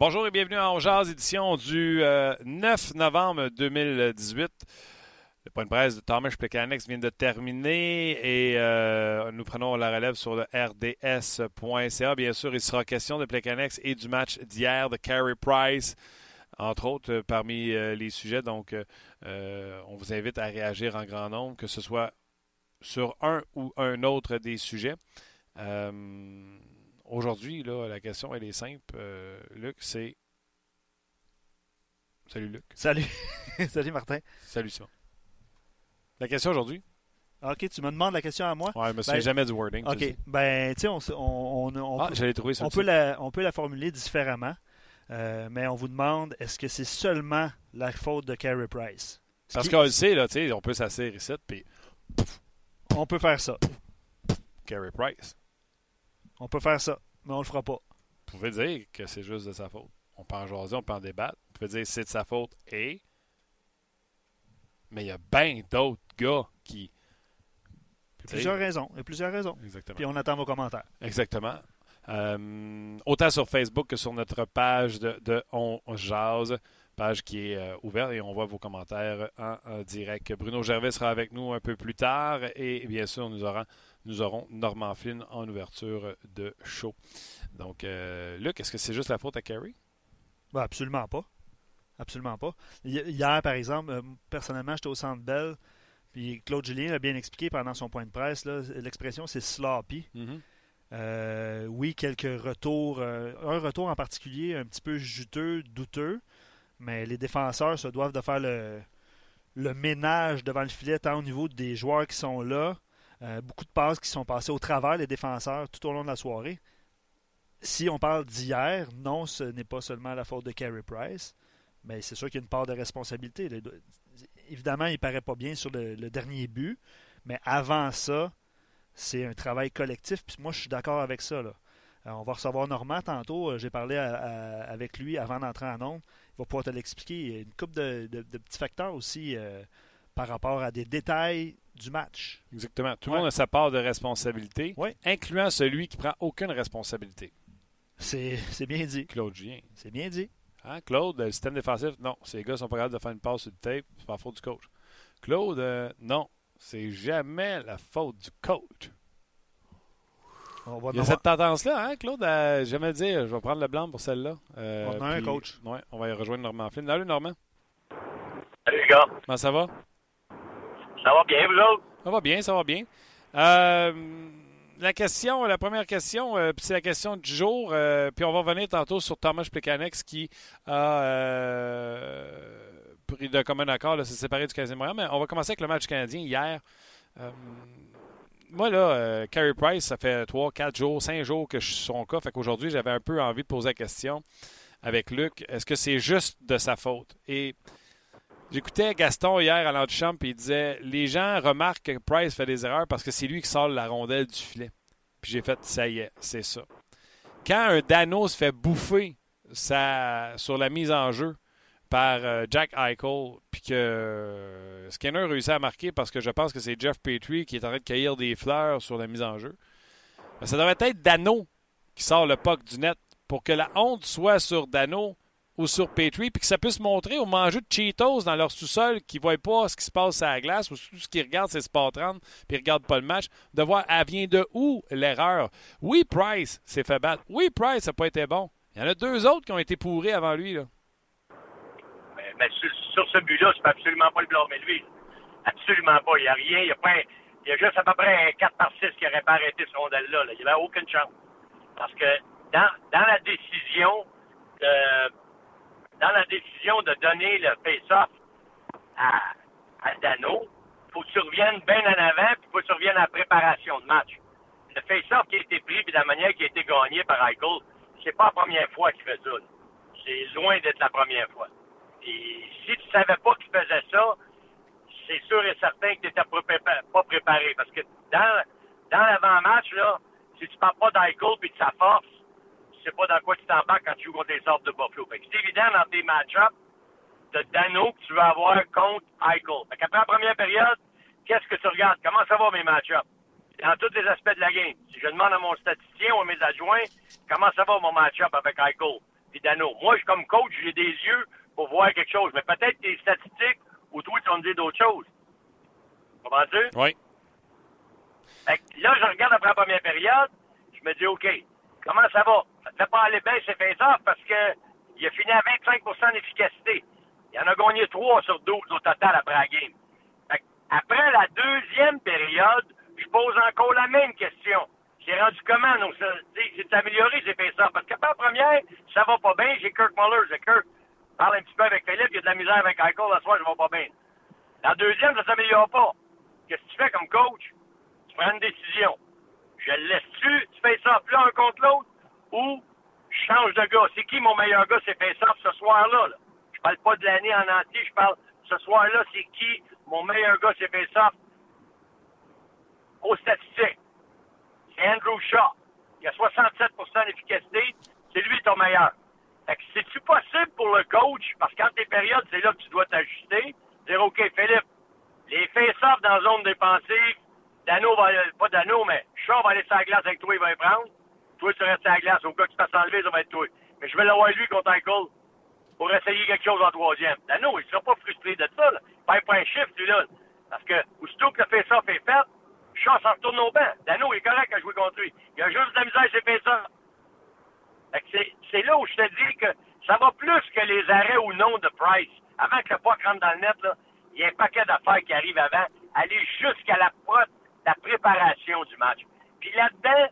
Bonjour et bienvenue à Jazz, édition du 9 euh, novembre 2018. Le point de presse de Thomas Plekanec vient de terminer et euh, nous prenons la relève sur le rds.ca. Bien sûr, il sera question de Plekanec et du match d'hier de Carey Price, entre autres, euh, parmi les sujets. Donc, on vous invite à réagir en grand nombre, que ce soit sur un ou un autre des sujets. Aujourd'hui, là, la question, elle est simple. Euh, Luc, c'est. Salut, Luc. Salut. Salut, Martin. Salut, ça. La question aujourd'hui? OK, tu me demandes la question à moi? Oui, je me souviens ben, jamais du wording. OK. Ben, tu sais, on, on, on, ah, j'allais trouver on, peut la, on peut la formuler différemment, euh, mais on vous demande est-ce que c'est seulement la faute de Carey Price? Parce qu'on le sait, là, tu sais, on peut s'asseoir ici, puis. On peut faire ça. Carey Price. On peut faire ça, mais on le fera pas. Vous pouvez dire que c'est juste de sa faute. On peut en jaser, on peut en débattre. Vous pouvez dire c'est de sa faute et. Mais il y a bien d'autres gars qui. Il y a plusieurs raisons. Il y a plusieurs raisons. Exactement. Puis on attend vos commentaires. Exactement. Euh, autant sur Facebook que sur notre page de, de On Jase, page qui est euh, ouverte et on voit vos commentaires en, direct. Bruno Gervais sera avec nous un peu plus tard et bien sûr, nous aurons nous aurons Norman Flynn en ouverture de show. Donc, euh, Luc, est-ce que c'est juste la faute à Kerry? Ben, absolument pas. Absolument pas. Hier, par exemple, euh, personnellement, j'étais au Centre Bell, puis Claude Julien l'a bien expliqué pendant son point de presse. L'expression, c'est sloppy. Mm-hmm. Euh, oui, quelques retours. un retour en particulier un petit peu juteux, douteux, mais les défenseurs se doivent de faire le, le ménage devant le filet, tant au niveau des joueurs qui sont là, euh, beaucoup de passes qui sont passées au travers des défenseurs tout au long de la soirée. Si on parle d'hier, non, ce n'est pas seulement la faute de Carey Price, mais c'est sûr qu'il y a une part de responsabilité. Évidemment, il ne paraît pas bien sur le, dernier but, mais avant ça, c'est un travail collectif. Puis moi, je suis d'accord avec ça. Euh, on va recevoir Normand tantôt. Euh, j'ai parlé avec lui avant d'entrer en nombre. Il va pouvoir te l'expliquer. Il y a une couple de, petits facteurs aussi par rapport à des détails du match. Exactement. Tout le monde a sa part de responsabilité, incluant celui qui prend aucune responsabilité. C'est bien dit. Claude Gien. C'est bien dit. Hein, Claude, le système défensif, non. Ces gars sont pas capables de faire une passe sur le tape, c'est pas la faute du coach. Claude, euh, non. C'est jamais la faute du coach. Il y a cette tendance-là, hein, Claude, à jamais dire je vais prendre le blanc pour celle-là. Euh, on a un coach. Ouais, on va y rejoindre Normand Flynn. Salut, Normand. Salut, les gars. Comment ça va? Ça va bien, vous autres? Ça va bien, ça va bien. Euh, la question, la première question, euh, c'est la question du jour. Euh, puis on va revenir tantôt sur Thomas Plekanex qui a pris de commun accord de se séparer du Canadien Montréal. Mais on va commencer avec le match canadien hier. moi, là, Carey Price, ça fait 3, 4 jours, 5 jours que je suis son cas. Fait qu'aujourd'hui, j'avais un peu envie de poser la question avec Luc. Est-ce que c'est juste de sa faute? Et J'écoutais Gaston hier à l'antichambre et il disait Les gens remarquent que Price fait des erreurs parce que c'est lui qui sort la rondelle du filet. Puis j'ai fait Ça y est, c'est ça. Quand un Dano se fait bouffer sur la mise en jeu par euh, Jack Eichel, puis que euh, Skinner réussit à marquer parce que je pense que c'est Jeff Petrie qui est en train de cueillir des fleurs sur la mise en jeu, ben, ça devrait être Dano qui sort le puck du net pour que la honte soit sur Dano ou sur Petrie, puis que ça puisse montrer aux mangeux de Cheetos dans leur sous-sol qui ne voient pas ce qui se passe à la glace, ou tout ce qu'ils regardent, c'est Sport 30, puis ils ne regardent pas le match, de voir, elle vient de où l'erreur? Oui, Price s'est fait battre. Oui, Price n'a pas été bon. Il y en a deux autres qui ont été pourris avant lui. Là. Mais, sur, ce but-là, je peux absolument pas le blâmer lui. Absolument pas. Il n'y a rien. Il y a, pas il y a juste à peu près un 4 par 6 qui n'aurait pas arrêté ce rondelle-là. Il n'y avait aucune chance. Parce que dans, dans la décision de dans la décision de donner le face-off à, à Dano, faut que tu reviennes bien en avant, puis faut que tu reviennes à la préparation de match. Le face-off qui a été pris, puis la manière qui a été gagné par Eichel, c'est pas la première fois qu'il fait ça. C'est loin d'être la première fois. Et si tu savais pas qu'il faisait ça, c'est sûr et certain que tu n'étais pas préparé. Parce que dans, dans l'avant-match, là, si tu parles pas d'Eichel puis de sa force, tu sais pas dans quoi tu t'embarques quand tu joues contre les sortes de Buffalo. c'est évident dans tes match-ups de Dano que tu vas avoir contre Eichel. Fait qu'après la première période, qu'est-ce que tu regardes? Comment ça va mes match-ups? Dans tous les aspects de la game. Si je demande à mon statisticien ou à mes adjoints comment ça va mon match-up avec Eichel, puis Dano? Moi, je, comme coach, j'ai des yeux pour voir quelque chose. Mais peut-être tes statistiques ou toi, tu vas me dire d'autres choses. Comprends-tu? Oui. là, je regarde après la première période, je me dis, OK, comment ça va? Ça ne fait pas aller bien, c'est fait ça, parce que il a fini à 25% d'efficacité. Il en a gagné 3 sur 12 au total après la game. après la deuxième période, je pose encore la même question. J'ai rendu comment? Donc, c'est amélioré, j'ai fait. Parce qu'après la première, ça va pas bien. J'ai Kirk Muller. J'ai Kirk. Parle un petit peu avec Philippe. Il y a de la misère avec Michael. La soir, je vais pas bien. La deuxième, ça s'améliore pas. Qu'est-ce que tu fais comme coach? Tu prends une décision. Je le laisse-tu? Tu fais ça plus un contre l'autre? Ou je change de gars? C'est qui mon meilleur gars? C'est ça ce soir-là. Là. Je parle pas de l'année en entier. Je parle ce soir-là, c'est qui mon meilleur gars? C'est ça aux statistiques. C'est Andrew Shaw. Il a 67% d'efficacité. C'est lui ton meilleur. Fait que c'est-tu possible pour le coach, parce qu'en tes périodes, c'est là que tu dois t'ajuster, dire, OK, Philippe, les face-off dans la zone défensive, Dano va, pas Dano, mais Shaw va aller sur la glace avec toi, il va y prendre. Toi, tu restes à la glace. Au cas que tu fasses enlever, ça va être toi. Mais je vais l'avoir lui contre Michael pour essayer quelque chose en troisième. Dano, il sera pas frustré de ça, là. Pas un shift, lui, là. Parce que, aussitôt que le face-off est fait, Shaw s'en retourne au banc. Dano est correct à jouer contre lui. Il a juste de la misère, c'est fait ça. C'est là où je te dis que ça va plus que les arrêts ou non de Price. Avant que le puck rentre dans le net, là, il y a un paquet d'affaires qui arrivent avant. Aller jusqu'à la, la préparation du match. Puis là-dedans,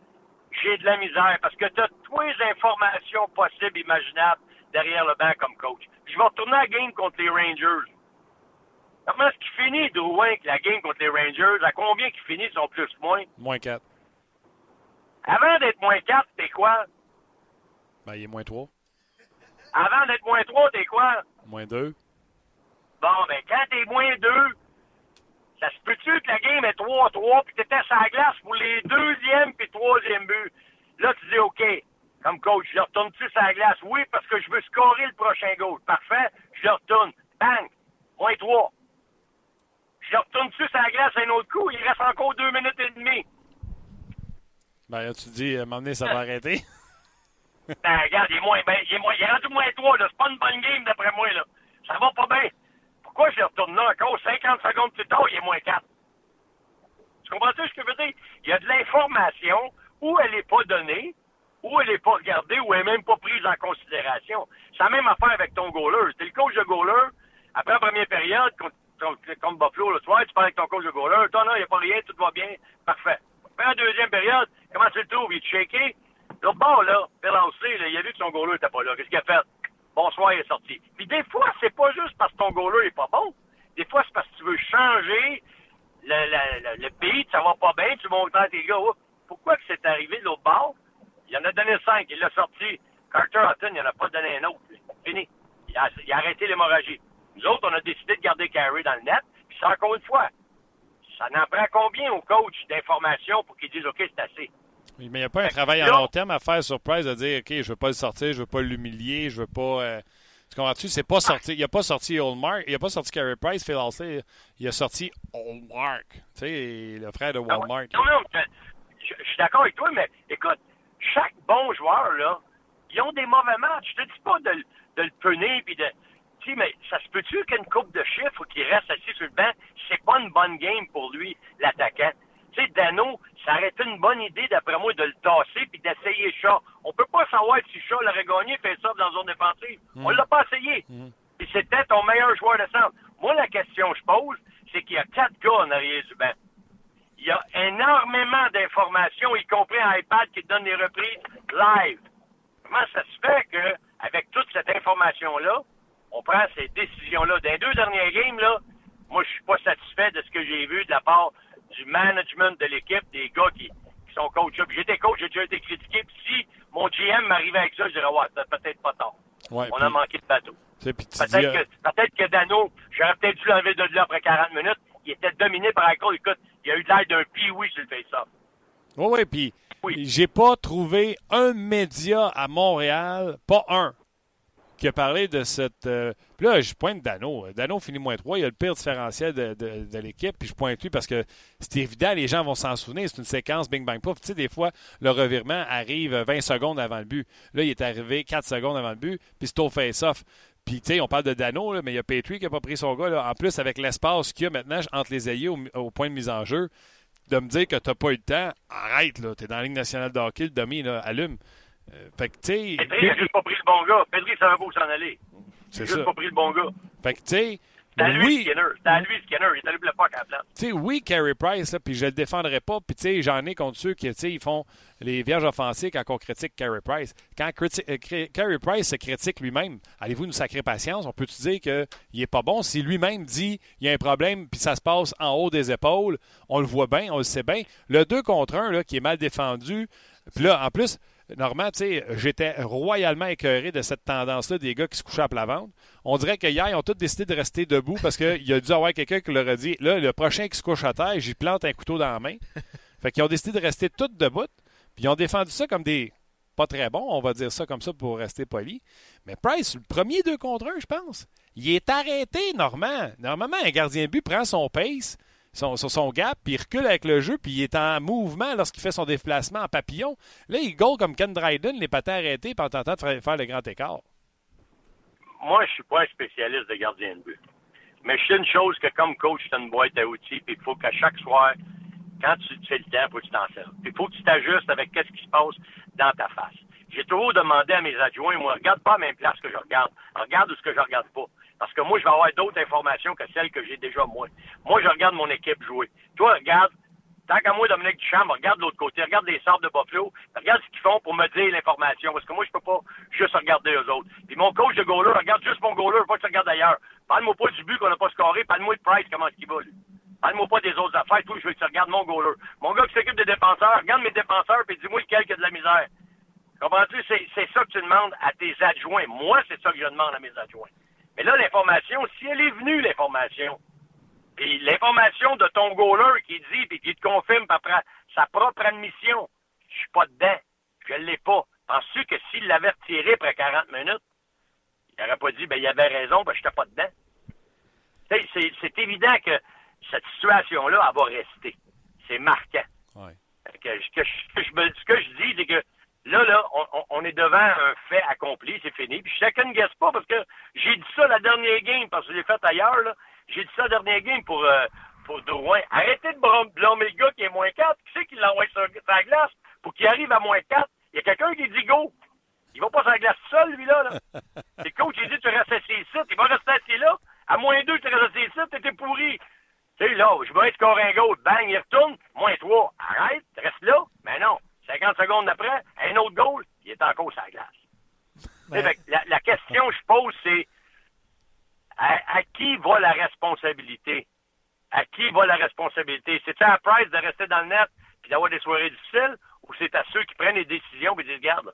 j'ai de la misère parce que tu as toutes les informations possibles, imaginables derrière le banc comme coach. Puis je vais retourner à la game contre les Rangers. Comment est-ce qu'il finit, Drouin, la game contre les Rangers? À combien qu'il finit son plus-moins? Moins? 4. Avant d'être moins 4, t'es quoi? Ben, il est moins 3. Avant d'être moins 3, t'es quoi? Moins 2. Bon, ben, quand t'es moins 2, ça se peut-tu que la game est 3-3 puis t'étais sur la glace pour les deuxième puis troisième buts? Là, tu dis, OK, comme coach, je retourne-tu sur la glace? Oui, parce que je veux scorer le prochain goal. Parfait, je le retourne. Bang! Moins 3. Je retourne-tu sur la glace un autre coup? Il reste encore deux minutes et demie. Ben, là, tu dis, donné, ça va arrêter. ben, regarde, il est, moins, ben, il est, moins, il est rendu moins 3, là. C'est pas une bonne game, d'après moi, là. Ça va pas bien. Pourquoi je retourne là encore 50 secondes plus tard, il est moins 4? Tu comprends ce que je veux dire? Il y a de l'information où elle n'est pas donnée, où elle n'est pas regardée, où elle n'est même pas prise en considération. C'est la même affaire avec ton goaler. C'était le coach de goaler. Après la première période, comme Buffalo le soir, tu parles avec ton coach de goaler. Toi, non, il n'y a pas rien, tout va bien. Parfait. Après la deuxième période, comment tu le trouves? Il est shaké? L'autre bord, là, Perlancé, il a vu que son goaler n'était pas là. Qu'est-ce qu'il a fait? Bonsoir, il est sorti. Puis des fois, c'est pas juste parce que ton goaler n'est pas bon. Des fois, c'est parce que tu veux changer le, le, le, beat, ça va pas bien, tu montes à tes gars. Oh, pourquoi que c'est arrivé de l'autre bord? Il en a donné cinq, il l'a sorti. Carter Hutton, il en a pas donné un autre. Fini. Il a, arrêté l'hémorragie. Nous autres, on a décidé de garder Carey dans le net. Puis c'est encore une fois, ça n'en prend combien au coach d'informations pour qu'il dise OK, c'est assez? Mais il n'y a pas un travail à long terme à faire sur Price de dire OK, je ne veux pas le sortir, je ne veux pas l'humilier, je veux pas. Euh, tu comprends-tu? C'est pas sorti. Il n'a pas sorti Oldmark, il n'a pas sorti Carey Price, Phil Halsey, il a sorti Oldmark. Tu sais, le frère de Walmart. Non, non, je, je suis d'accord avec toi, mais écoute, chaque bon joueur, là, ils ont des mauvais matchs. Je te dis pas de, de le punir puis de tu mais ça se peut-tu qu'une coupe de chiffres qui reste assis sur le banc, c'est pas une bonne game pour lui, l'attaquant? Tu sais, Dano, ça aurait été une bonne idée, d'après moi, de le tasser puis d'essayer Shaw. On peut pas savoir si Shaw l'aurait gagné fait ça dans la zone défensive. Mm. On l'a pas essayé. Mm. c'était ton meilleur joueur de centre. Moi, la question que je pose, c'est qu'il y a quatre gars en arrière du banc. Il y a énormément d'informations, y compris un iPad qui donne des reprises live. Comment ça se fait que, avec toute cette information-là, on prend ces décisions-là? Dans les deux dernières games, là, moi, je suis pas satisfait de ce que j'ai vu de la part du management de l'équipe, des gars qui, sont coachs. J'étais coach, j'ai déjà été critiqué. Puis si mon GM m'arrivait avec ça, je dirais, ouais, c'est peut-être pas tard. on a manqué de bateau. Peut-être que, peut que Dano, j'aurais peut-être dû l'enlever de là après 40 minutes. Il était dominé par Michael. Écoute, il a eu l'air d'un pioui sur le face-off. Oui, oui, puis oui. j'ai pas trouvé un média à Montréal, pas un, qui a parlé de cette. Euh, puis là, je pointe Dano. Dano finit moins 3. Il a le pire différentiel de, l'équipe. Puis je pointe lui parce que c'est évident, les gens vont s'en souvenir. C'est une séquence bing bang pouf. Tu sais, des fois, le revirement arrive 20 secondes avant le but. Là, il est arrivé 4 secondes avant le but. Puis c'est au face-off. Puis, tu sais, on parle de Dano, mais il y a Petrie qui n'a pas pris son gars. En plus, avec l'espace qu'il y a maintenant entre les ailiers au, point de mise en jeu, de me dire que tu n'as pas eu le temps, arrête, là. Tu es dans la Ligue nationale de hockey, le demi, là, allume. Euh, fait que, tu sais. Pedri juste pas pris le bon gars. Pedri savait pas où s'en aller. C'est ça. juste pas pris le bon gars. Fait que, tu sais. C'était à lui, Skinner. C'était à lui, Skinner. Il est allé le pas à la place. Tu sais, oui, Carey Price, là, puis je le défendrai pas. Puis, tu sais, j'en ai contre ceux qui, tu sais, ils font les vierges offensives quand on critique Carey Price. Quand euh, Carey Price se critique lui-même, allez-vous nous sacrer patience? On peut-tu dire qu'il est pas bon? Si lui-même dit il y a un problème, puis ça se passe en haut des épaules, on le voit bien, on le sait bien. Le 2 contre 1, là, qui est mal défendu, puis là, en plus, Normand, tu sais, j'étais royalement écœuré de cette tendance-là des gars qui se couchaient à plat ventre. On dirait qu'hier, ils ont tous décidé de rester debout parce qu'il y a dû avoir quelqu'un qui leur a dit là, le prochain qui se couche à terre, j'y plante un couteau dans la main. Fait qu'ils ont décidé de rester tous debout. Puis ils ont défendu ça comme des pas très bons, on va dire ça comme ça pour rester poli. Mais Price, le premier deux contre un, je pense, il est arrêté, Normand. Normalement, un gardien de but prend son pace son, sur son gap, puis il recule avec le jeu, puis il est en mouvement lorsqu'il fait son déplacement en papillon. Là, il goal comme Ken Dryden, les patins arrêtés, puis en tentant de faire le grand écart. Moi, je suis pas un spécialiste de gardien de but. Mais je sais une chose que comme coach, tu une boîte à outils, puis il faut qu'à chaque soir, quand tu fais le temps, il faut que tu t'en sers. Puis il faut que tu t'ajustes avec qu'est-ce qui se passe dans ta face. J'ai toujours demandé à mes adjoints, moi, regarde pas la même place que je regarde. Regarde ce que je regarde pas. Parce que moi, je vais avoir d'autres informations que celles que j'ai déjà moi. Moi, je regarde mon équipe jouer. Toi, regarde, tant qu'à moi, Dominique Duchamp, regarde de l'autre côté, regarde les sortes de Buffalo, regarde ce qu'ils font pour me dire l'information. Parce que moi, je peux pas juste regarder eux autres. Puis mon coach de goaler, regarde juste mon goaler, pas que tu regardes ailleurs. Parle-moi pas du but qu'on n'a pas scoré, parle-moi de Price, comment est-ce va, lui. Parle-moi pas des autres affaires, tout, je veux que tu regardes mon goaler. Mon gars qui s'occupe des défenseurs, regarde mes défenseurs, puis dis-moi lequel qui a de la misère. Comprends-tu? C'est ça que tu demandes à tes adjoints. Moi, c'est ça que je demande à mes adjoints. Mais là, l'information, si elle est venue, l'information, puis l'information de ton goaler qui dit, puis qui te confirme par sa propre admission, je suis pas dedans, je l'ai pas. Penses-tu que s'il l'avait retiré après 40 minutes, il n'aurait pas dit, ben, il avait raison, ben, j'étais pas dedans? C'est évident que cette situation-là, elle va rester. C'est marquant. Ouais. Que, que, ce que je dis, c'est que Là, là, on, est devant un fait accompli, c'est fini. Puis chacun ne guesse pas parce que j'ai dit ça la dernière game, parce que je l'ai fait ailleurs, là. J'ai dit ça la dernière game pour, euh, pour Drouin. Arrêtez de blâmer le gars qui est moins 4. Qui c'est qui l'envoie sur sa glace pour qu'il arrive à moins 4? Il y a quelqu'un qui dit go. Il va pas sur la glace seul, lui, là. là. Le coach, il dit tu restes assis ici. Il va rester assis là. À moins 2, tu restes assis ici. T'étais pourri. Tu sais, là, je vais score un goal. Bang, il retourne. Moins 3. Arrête. Reste là. Mais non. 50 secondes après, un autre goal, il est encore sur la glace. La, question que je pose, c'est à, qui va la responsabilité? À qui va la responsabilité? C'est à Price de rester dans le net et d'avoir des soirées difficiles ou c'est à ceux qui prennent les décisions et disent, regarde,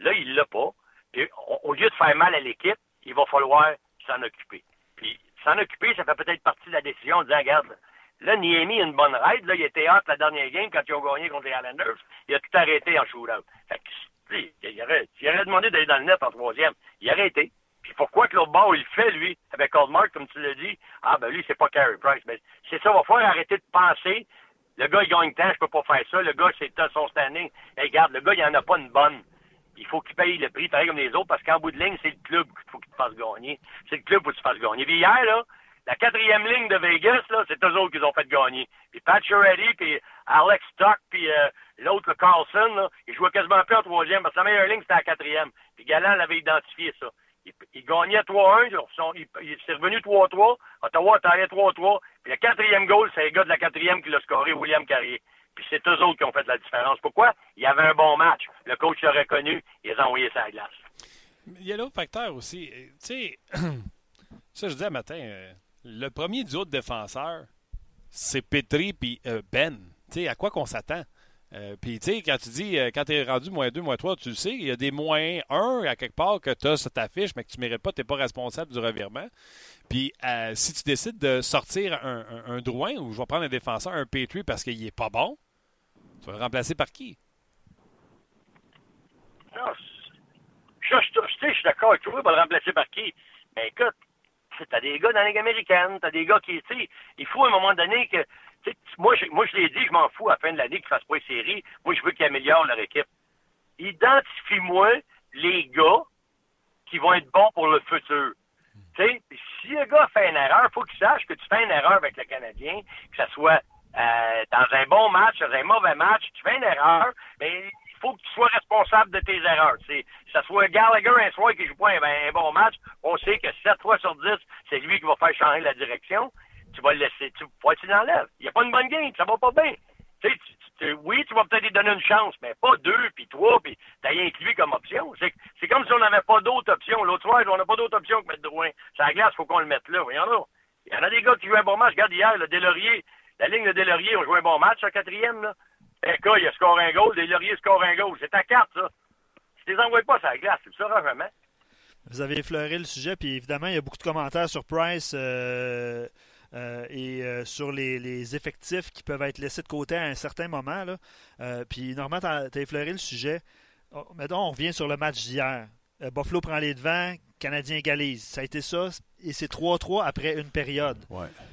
là, il l'a pas. au lieu de faire mal à l'équipe, il va falloir s'en occuper. Puis s'en occuper, ça fait peut-être partie de la décision de dire, regarde, Là, Niemi a une bonne raide. Là, il était hâte la dernière game quand ils ont gagné contre les Islanders. Il a tout arrêté en shootout. Fait que, il aurait, il aurait demandé d'aller dans le net en troisième. Il aurait été. Puis pourquoi que l'autre bord, il le fait, lui, avec Mark, comme tu l'as dit? Ah, ben lui, c'est pas Carey Price. Mais c'est ça, va falloir arrêter de penser. Le gars, il gagne temps, je peux pas faire ça. Le gars, c'est son standing. Regarde, le gars, il en a pas une bonne. Il faut qu'il paye le prix, pareil comme les autres, parce qu'en bout de ligne, c'est le club qu'il faut qu'il te fasse gagner. C'est le club où tu fasses gagner. Puis hier, là, la quatrième ligne de Vegas, c'est eux autres qui ont fait gagner. Puis Pat puis Alex Stock, puis euh, l'autre, le Carlson, là, ils jouaient quasiment plus en troisième, parce que la meilleure ligne, c'était la quatrième. Puis Galant l'avait identifié, ça. Il, il gagnait 3-1, il, il s'est revenu 3-3, Ottawa taillé 3-3, puis le quatrième goal, c'est le gars de la quatrième qui l'a scoré, William Carrier. Puis c'est eux autres qui ont fait la différence. Pourquoi? Il y avait un bon match. Le coach l'a reconnu, il les a envoyés sur la glace. Il y a l'autre facteur aussi. Tu sais, ça je disais matin, euh, le premier duo de défenseurs, c'est Petri puis euh, Ben. Tu sais, à quoi qu'on s'attend? Euh, puis, quand tu dis, euh, quand tu es rendu moins 2, moins 3, tu le sais, il y a des moins 1 à quelque part que tu as sur ta fiche, mais que tu ne mérites pas, tu n'es pas responsable du revirement. Puis, si tu décides de sortir un, un, Drouin, ou je vais prendre un défenseur, un Petri, parce qu'il n'est pas bon, tu vas le remplacer par qui? Je Je, je, suis d'accord avec toi, va le remplacer par qui? Mais écoute, t'as des gars dans la Ligue américaine, t'as des gars qui, tu sais, il faut à un moment donné que, moi, je, moi, je l'ai dit, je m'en fous à la fin de l'année qu'ils fassent pas une série. Moi, je veux qu'ils améliorent leur équipe. Identifie-moi les gars qui vont être bons pour le futur. Si le gars fait une erreur, il faut qu'il sache que tu fais une erreur avec le Canadien, que ce soit euh, dans un bon match, dans un mauvais match, tu fais une erreur, mais il faut que tu sois responsable de tes erreurs. C'est, ce soit Gallagher un soir qui joue pas un, bon match, on sait que 7 fois sur 10, c'est lui qui va faire changer la direction. Tu vas le laisser, tu, faut tu l'enlèves. Il n'y a pas une bonne game, ça va pas bien. Tu oui, tu vas peut-être lui donner une chance, mais pas deux, puis trois, puis t'as rien que lui comme option. C'est, comme si on n'avait pas d'autres options. L'autre soir, on n'a pas d'autre option que mettre Drouin. C'est la glace, faut qu'on le mette là. Voyons là. Il y en a des gars qui jouent un bon match. Regarde hier, le la ligne de Delaurier, on joué un bon match, en quatrième, là. Eka, il a score un goal, Delaurier score un goal. C'est ta carte, ça. Tu les envoies pas sur la glace, tu le sauras. Vous avez effleuré le sujet, puis évidemment, il y a beaucoup de commentaires sur Price. Euh, euh, et euh, sur les, effectifs qui peuvent être laissés de côté à un certain moment. Là. Puis, normalement, tu as, effleuré le sujet. Oh, mettons, on revient sur le match d'hier. Buffalo prend les devants, Canadien égalise. Ça a été ça, et c'est 3-3 après une période.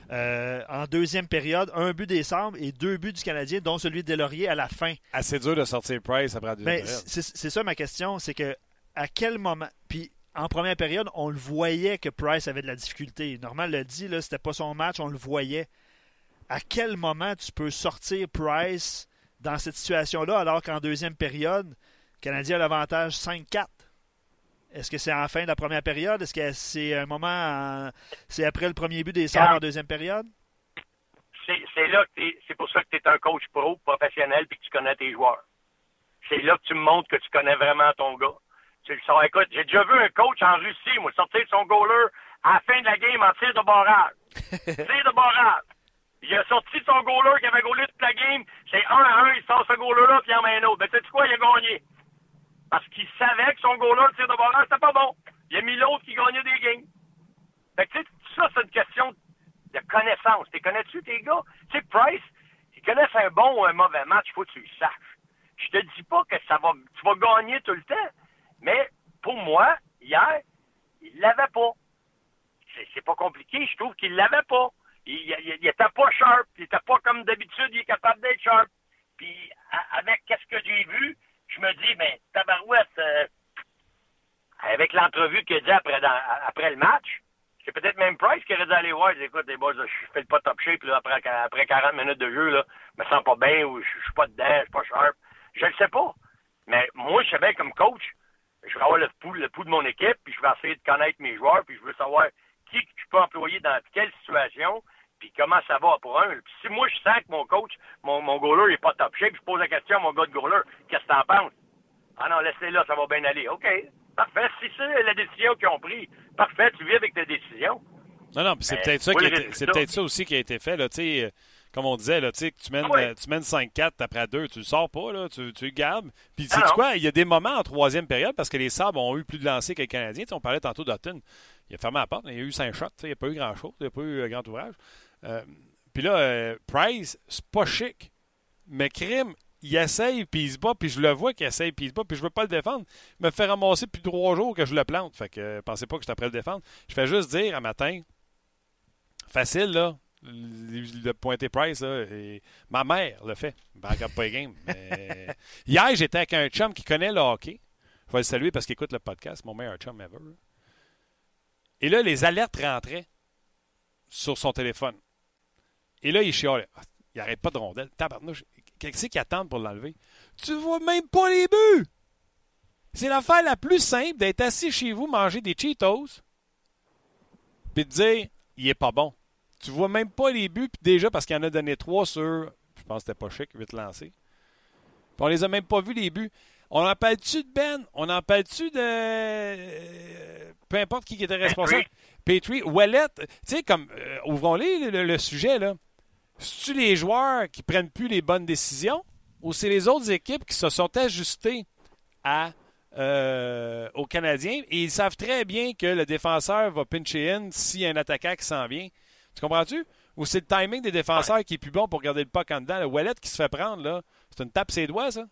en deuxième période, un but des et deux buts du Canadien, dont celui de Laurier à la fin. Assez dur de sortir Price après deuxième période. C'est ça ma question, c'est que à quel moment. Puis en première période, on le voyait que Price avait de la difficulté. Normal l'a dit, là, c'était pas son match, on le voyait. À quel moment tu peux sortir Price dans cette situation-là, alors qu'en deuxième période, le Canadien a l'avantage 5-4? Est-ce que c'est en fin de la première période? Est-ce que c'est un moment, c'est après le premier but des Sabres en deuxième période? C'est là que c'est pour ça que tu es un coach pro, professionnel, puis que tu connais tes joueurs. C'est là que tu me montres que tu connais vraiment ton gars. Tu le sens. Écoute, j'ai déjà vu un coach en Russie, moi, sortir son goaler à la fin de la game en tir de barrage. tir de barrage. Il a sorti son goaler qui avait goalé toute la game. C'est un à un, il sort ce goaler-là, puis il en met un autre. Mais tu sais quoi, il a gagné. Parce qu'il savait que son goaler de tir de barrage, c'était pas bon. Il a mis l'autre qui gagnait des games. Fait que, tu sais, ça, c'est une question de connaissance. Tu connais-tu, tes gars? Tu sais, Price, ils connaissent un bon ou un mauvais match, il faut que tu le saches. Je te dis pas que ça va, tu vas gagner tout le temps. Mais pour moi, hier, il l'avait pas. C'est pas compliqué, je trouve qu'il l'avait pas. Il, il, était pas sharp, il était pas comme d'habitude, il est capable d'être sharp. Puis avec qu'est-ce que j'ai vu, je me dis, avec l'entrevue qu'il a dit après, après le match, c'est peut-être même Price qui aurait dû aller voir. Écoute, les je fais le pas top shape là, après, après 40 minutes de jeu, là, je me sens pas bien ou je, suis pas dedans, je suis pas sharp. Je le sais pas. Mais moi, je sais bien comme coach, je vais avoir le pouls, le de mon équipe, puis je vais essayer de connaître mes joueurs, puis je veux savoir qui je peux employer dans quelle situation, puis comment ça va pour un. Puis si moi je sens que mon coach, mon, mon goaler n'est pas top shape, je pose la question à mon gars de goaler, qu'est-ce que t'en penses? Ah non, laissez là, ça va bien aller. OK. Parfait. Si c'est la décision qu'ils ont prise, parfait, tu vis avec ta décision. Non, non, c'est peut-être ça, c'est peut-être ça aussi qui a été fait. Là, sais comme on disait, là, tu mènes, ah tu mènes 5-4 après 2, tu le sors pas, là, tu, tu le gardes. Puis, tu sais quoi, il y a des moments en troisième période parce que les Sabres ont eu plus de lancers que les Canadiens. on parlait tantôt d'Otton. Il a fermé la porte, il y a eu 5 shots, il n'y a pas eu grand-chose, il n'y a pas eu euh, grand ouvrage. Euh, puis là, euh, Price, c'est pas chic, mais Crime, il essaye, puis il se bat, puis je le vois qu'il essaye, puis il se bat, puis je veux pas le défendre. Il me fait ramasser depuis trois jours que je le plante. Fait que pensez pas que je suis après le défendre. Je fais juste dire un matin, facile, là, le pointer Price, et ma mère le fait. pas game. Hier, j'étais avec un chum qui connaît le hockey. Je vais le saluer parce qu'il écoute le podcast, mon meilleur chum ever. Et là, les alertes rentraient sur son téléphone. Et là, il chialait. Ah, il n'arrête pas de rondelle. Qu'est-ce qu'il attend pour l'enlever? Tu vois même pas les buts! C'est l'affaire la plus simple d'être assis chez vous, manger des Cheetos, puis de dire, il est pas bon. Tu vois même pas les buts, puis déjà, parce qu'il en a donné trois sur, je pense que c'était pas chic, 8 lancés. Puis on les a même pas vus, les buts. On en parle-tu de Ben? On en parle-tu de. Euh, peu importe qui était responsable? Petrie, Wallet, tu sais, comme. Euh, ouvrons-les le, sujet, là. C'est-tu les joueurs qui prennent plus les bonnes décisions ou c'est les autres équipes qui se sont ajustées à, euh, aux Canadiens? Et ils savent très bien que le défenseur va pincher in s'il y a un attaquant qui s'en vient. Tu comprends-tu? Ou c'est le timing des défenseurs qui est plus bon pour garder le puck en dedans. Le wallet qui se fait prendre, là, c'est une tape ses doigts, ça?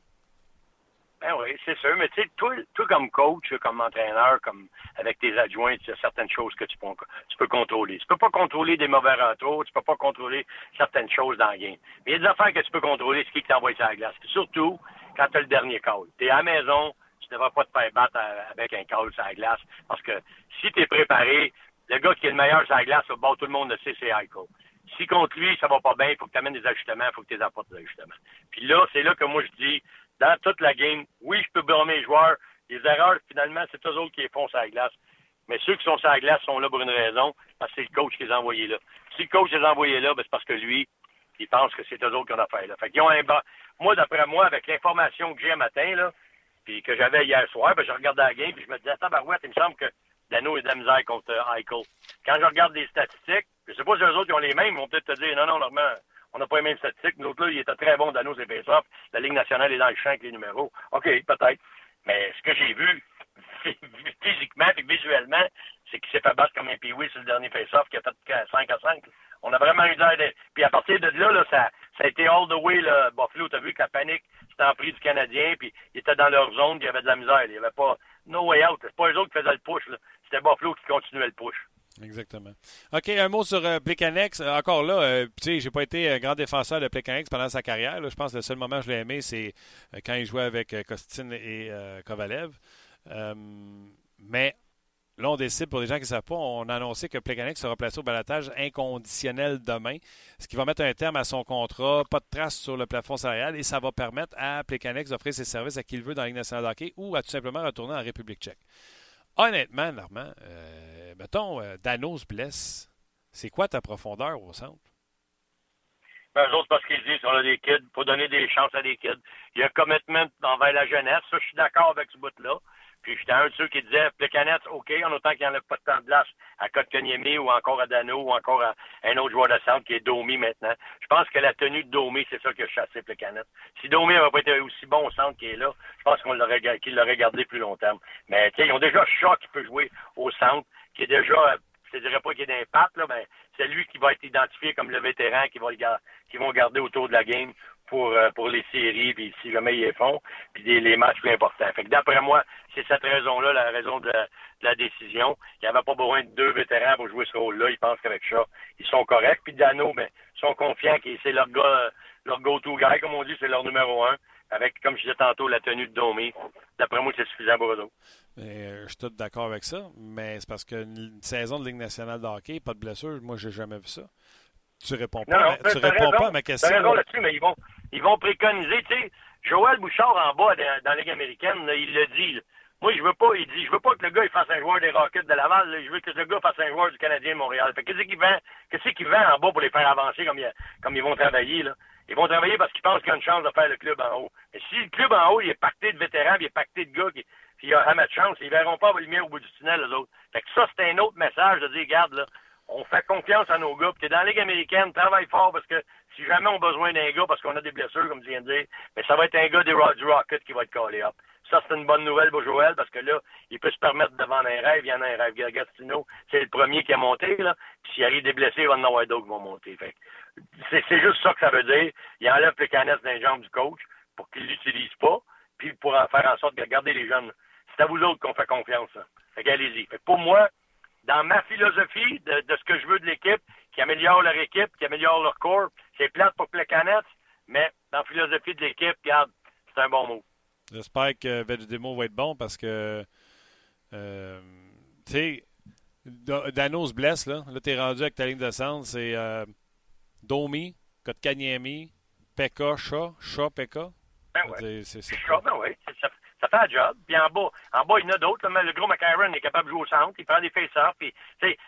Ben oui, c'est sûr. Mais tu sais, toi, comme coach, comme entraîneur, comme avec tes adjoints, il y a certaines choses que tu peux, tu peux contrôler. Tu peux pas contrôler des mauvais retours, tu peux pas contrôler certaines choses dans le game. Mais il y a des affaires que tu peux contrôler, ce qui t'envoie sur la glace. Surtout quand tu as le dernier call. Tu es à la maison, tu ne devras pas te faire battre avec un call sur la glace. Parce que si tu es préparé, le gars qui est le meilleur sur la glace, bon, tout le monde le sait, c'est Eichel. Si contre lui, ça va pas bien, il faut que tu amènes des ajustements, il faut que tu apportes des ajustements. Puis là, c'est là que moi je dis, dans toute la game, oui, je peux blâmer les joueurs. Les erreurs, finalement, c'est eux autres qui les font sur la glace. Mais ceux qui sont sur la glace sont là pour une raison, parce que c'est le coach qui les a envoyés là. Si le coach les a envoyés là, ben, c'est parce que lui, il pense que c'est eux autres qui ont affaire là. Fait qu'ils ont un Moi, d'après moi, avec l'information que j'ai matin, là, puis que j'avais hier soir, ben, je regardais la game, puis je me disais, tabarouette, il me semble que Dano est de la misère contre euh, Eichel. Quand je regarde des statistiques, je sais pas si eux autres ils ont les mêmes, ils vont peut-être te dire, non, non, normalement, on n'a pas les mêmes statistiques. L'autre, là, il était très bon dans nos face La Ligue nationale est dans le champ avec les numéros. OK, peut-être. Mais ce que j'ai vu physiquement et visuellement, c'est qu'il s'est fait battre comme un piouille sur le dernier face-off qui a fait 5 à 5. On a vraiment eu d'air de... Puis à partir de là, là ça, ça a été all the way. Là. Buffalo, t'as vu que la panique c'était en pris du Canadien, puis ils étaient dans leur zone, puis il y avait de la misère. Il n'y avait pas no way out. C'est pas eux autres qui faisaient le push. C'était Buffalo qui continuait le push. Exactement. OK, un mot sur euh, euh Encore là, euh, tu sais, j'ai pas été un grand défenseur de Plekanex pendant sa carrière. Je pense que le seul moment où je l'ai aimé, c'est euh, quand il jouait avec Kostin et Kovalev. mais là, on décide, pour les gens qui ne savent pas, on a annoncé que Plekanex sera placé au balatage inconditionnel demain, ce qui va mettre un terme à son contrat, pas de trace sur le plafond salarial, et ça va permettre à Plekanex d'offrir ses services à qui il veut dans la Ligue nationale de hockey ou à tout simplement retourner en République tchèque. Honnêtement, Normand, euh, mettons, euh, Dano se blesse. C'est quoi ta profondeur au centre? Ben, eux autres, parce qu'ils disent qu'on a des kids, faut donner des chances à des kids. Il y a un commitment envers la jeunesse. Ça, je suis d'accord avec ce bout-là. Puis j'étais un de ceux qui disait Plekanec, OK, en autant qu'il n'y en a pas de temps de place à Kotkaniemi ou encore à Dano ou encore à un autre joueur de centre qui est Domi maintenant. Je pense que la tenue de Domi, c'est ça qui a chassé Plekanec. Si Domi n'avait pas été aussi bon au centre qu'il est là, je pense qu'on l'aurait qu'il l'aurait gardé plus longtemps. Mais sais, ils ont déjà Shaw qui peut jouer au centre, qui est déjà je ne dirais pas qu'il est d'impact, là, mais c'est lui qui va être identifié comme le vétéran qui va qui vont garder autour de la game pour, euh, pour les séries, puis si jamais ils les font, puis les matchs plus importants. Fait que d'après moi, c'est cette raison-là, la raison de la, décision. Il n'y avait pas besoin de deux vétérans pour jouer ce rôle-là. Ils pensent qu'avec ça, ils sont corrects. Puis Dano, ben, ils sont confiants que c'est leur gars, leur go-to guy, comme on dit, c'est leur numéro un. Avec, comme je disais tantôt, la tenue de Domi. D'après moi, c'est suffisant pour eux autres. Euh, je suis tout d'accord avec ça, mais c'est parce qu'une saison de Ligue nationale de hockey, pas de blessure, moi, j'ai jamais vu ça. Tu réponds pas, tu réponds pas à ma question. Tu raison là-dessus, mais ils vont, ils vont préconiser, tu sais, Joël Bouchard en bas dans, la Ligue américaine, il le dit. Moi, je veux pas, il dit, je veux pas que le gars il fasse un joueur des Rockets de Laval, je veux que le gars fasse un joueur du Canadien de Montréal. Fait qu'est-ce qu'il vend, qu'est-ce qu'il vend en bas pour les faire avancer comme, ils vont travailler, là? Ils vont travailler parce qu'ils pensent qu'ils ont une chance de faire le club en haut. Mais si le club en haut, il est pacté de vétérans, il est pacté de gars qui, qui a jamais de chance, ils verront pas la lumière au bout du tunnel, les autres. Fait que ça, c'est un autre message de dire, regarde, là, on fait confiance à nos gars. Puis t'es dans la Ligue américaine, travaille fort parce que si jamais on a besoin d'un gars parce qu'on a des blessures, comme tu viens de dire, mais ça va être un gars des, du Rocket qui va être collé up. Ça, c'est une bonne nouvelle pour Joël parce que là, il peut se permettre de vendre un rêve. Il y en a un rêve. Gastino, c'est le premier qui a monté, là. Puis s'il arrive des blessés, il va en avoir d'autres qui vont monter. Fait c'est, c'est juste ça que ça veut dire. Il enlève les canettes d'un jambe du coach pour qu'il l'utilise pas, puis pour faire en sorte de garder les jeunes. C'est à vous autres qu'on fait confiance. Hein. Fait qu'allez-y. Fait pour moi, dans ma philosophie de, ce que je veux de l'équipe, qui améliore leur équipe, qui améliore leur corps. C'est plate pour canettes, mais dans la philosophie de l'équipe, regarde, c'est un bon mot. J'espère que Demo va être bon parce que, euh, tu sais, Dano se blesse, là. Là, t'es rendu avec ta ligne de centre. C'est euh, Domi, Kotkaniemi, Pekka, Shaw, Shaw, Pekka? Ben ouais. C'est, c'est, ben ouais ça fait un job. Puis en bas, en bas, il y en a d'autres. Le gros McIron est capable de jouer au centre, il prend des face-offs. Puis,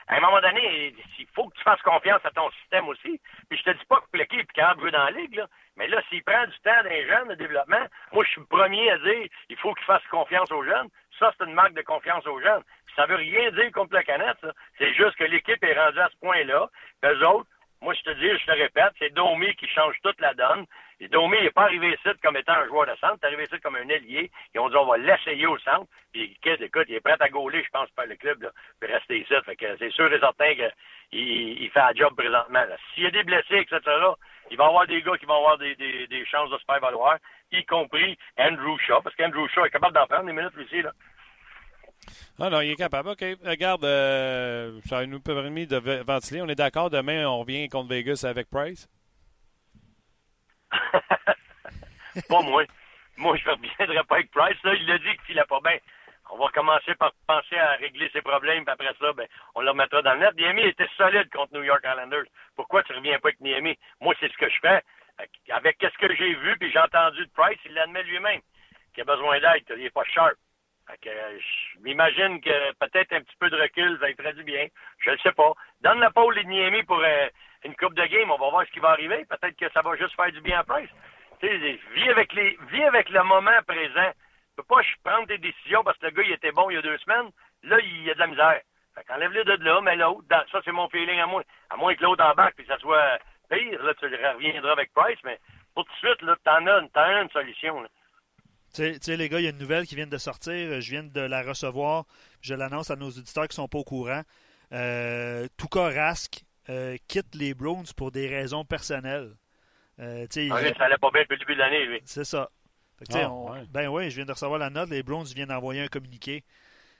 à un moment donné, il faut que tu fasses confiance à ton système aussi. Puis je te dis pas que Plequet est capable de jouer dans la ligue, là. Mais là, s'il prend du temps d'un jeune de développement, moi, je suis le premier à dire il faut qu'il fasse confiance aux jeunes. Ça, c'est une marque de confiance aux jeunes. Puis ça veut rien dire contre la canette. C'est juste que l'équipe est rendue à ce point-là. Eux autres, moi, je te dis, je te répète, c'est Domi qui change toute la donne. Domi n'est pas arrivé ici comme étant un joueur de centre, il est arrivé ici comme un ailier. Ils ont dit, on va l'essayer au centre. Puis, écoute, il est prêt à gauler, je pense, par le club, là, puis rester ici. Fait que c'est sûr et certain qu'il il fait un job présentement. S'il y a des blessés, etc., il va y avoir des gars qui vont avoir des, chances de se faire valoir, y compris Andrew Shaw, parce qu'Andrew Shaw est capable d'en prendre des minutes aussi, là. Ah non, il est capable. OK. Regarde, euh, ça nous permis de ventiler. On est d'accord. Demain, on revient contre Vegas avec Price? pas moi. Moi, je ne reviendrai pas avec Price. Là, il a dit qu'il n'a pas bien. On va commencer par penser à régler ses problèmes, puis après ça, ben, on le remettra dans le net. Niami était solide contre New York Islanders. Pourquoi tu ne reviens pas avec Niami? Moi, c'est ce que je fais. Avec qu'est-ce que j'ai vu, puis j'ai entendu de Price, il l'admet lui-même, qu'il a besoin d'aide, qu'il n'est pas sharp. que, je m'imagine que peut-être un petit peu de recul, ça lui ferait du bien. Je ne sais pas. Donne la pole de Niami pour euh, une coupe de game, on va voir ce qui va arriver. Peut-être que ça va juste faire du bien à Price. Vis avec les, avec le moment présent. Tu peux pas prendre des décisions parce que le gars, il était bon il y a deux semaines. Là, il y a de la misère. Fait qu'enlève-le de là, mais l'autre, ça, c'est mon feeling à moi. À moins que l'autre embarque puis ça soit pire, là, tu reviendras avec Price, mais pour tout de suite, là, t'en as, as une solution, Tu sais, les gars, il y a une nouvelle qui vient de sortir. Je viens de la recevoir. Je l'annonce à nos auditeurs qui sont pas au courant. Euh, Tuka Rask euh, quitte les Browns pour des raisons personnelles. Euh, ah, ça allait pas bien depuis le début de l'année, lui. C'est ça. Ah, ben oui, je viens de recevoir la note. Les Browns viennent d'envoyer un communiqué.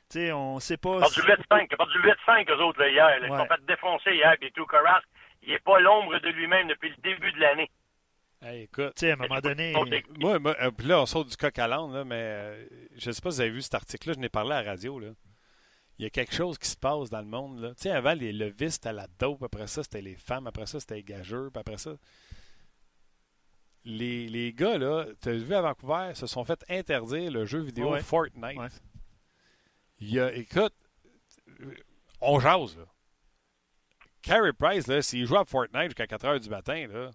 sais, on sait pas. Pas du 8-5, pas du 8-5 eux autres hier. Ils sont fait défoncer hier. Puis tout Rask, il n'est pas l'ombre de lui-même depuis le début de l'année. Hey, écoute, sais, à un moment donné. Moi, moi euh, là, on sort du coq à l'âne, mais euh, je ne sais pas si vous avez vu cet article-là, je n'ai parlé à la radio. Là. Il y a quelque chose qui se passe dans le monde. Là. Tu sais, avant, les levis, c'était la dope, après ça, c'était les femmes, après ça, c'était les gageurs, puis après ça les, les gars, là, tu as vu à Vancouver, se sont fait interdire le jeu vidéo Fortnite. Il y a, écoute, on jase, là. Carey Price, là, s'il joue à Fortnite jusqu'à 4 h du matin, là,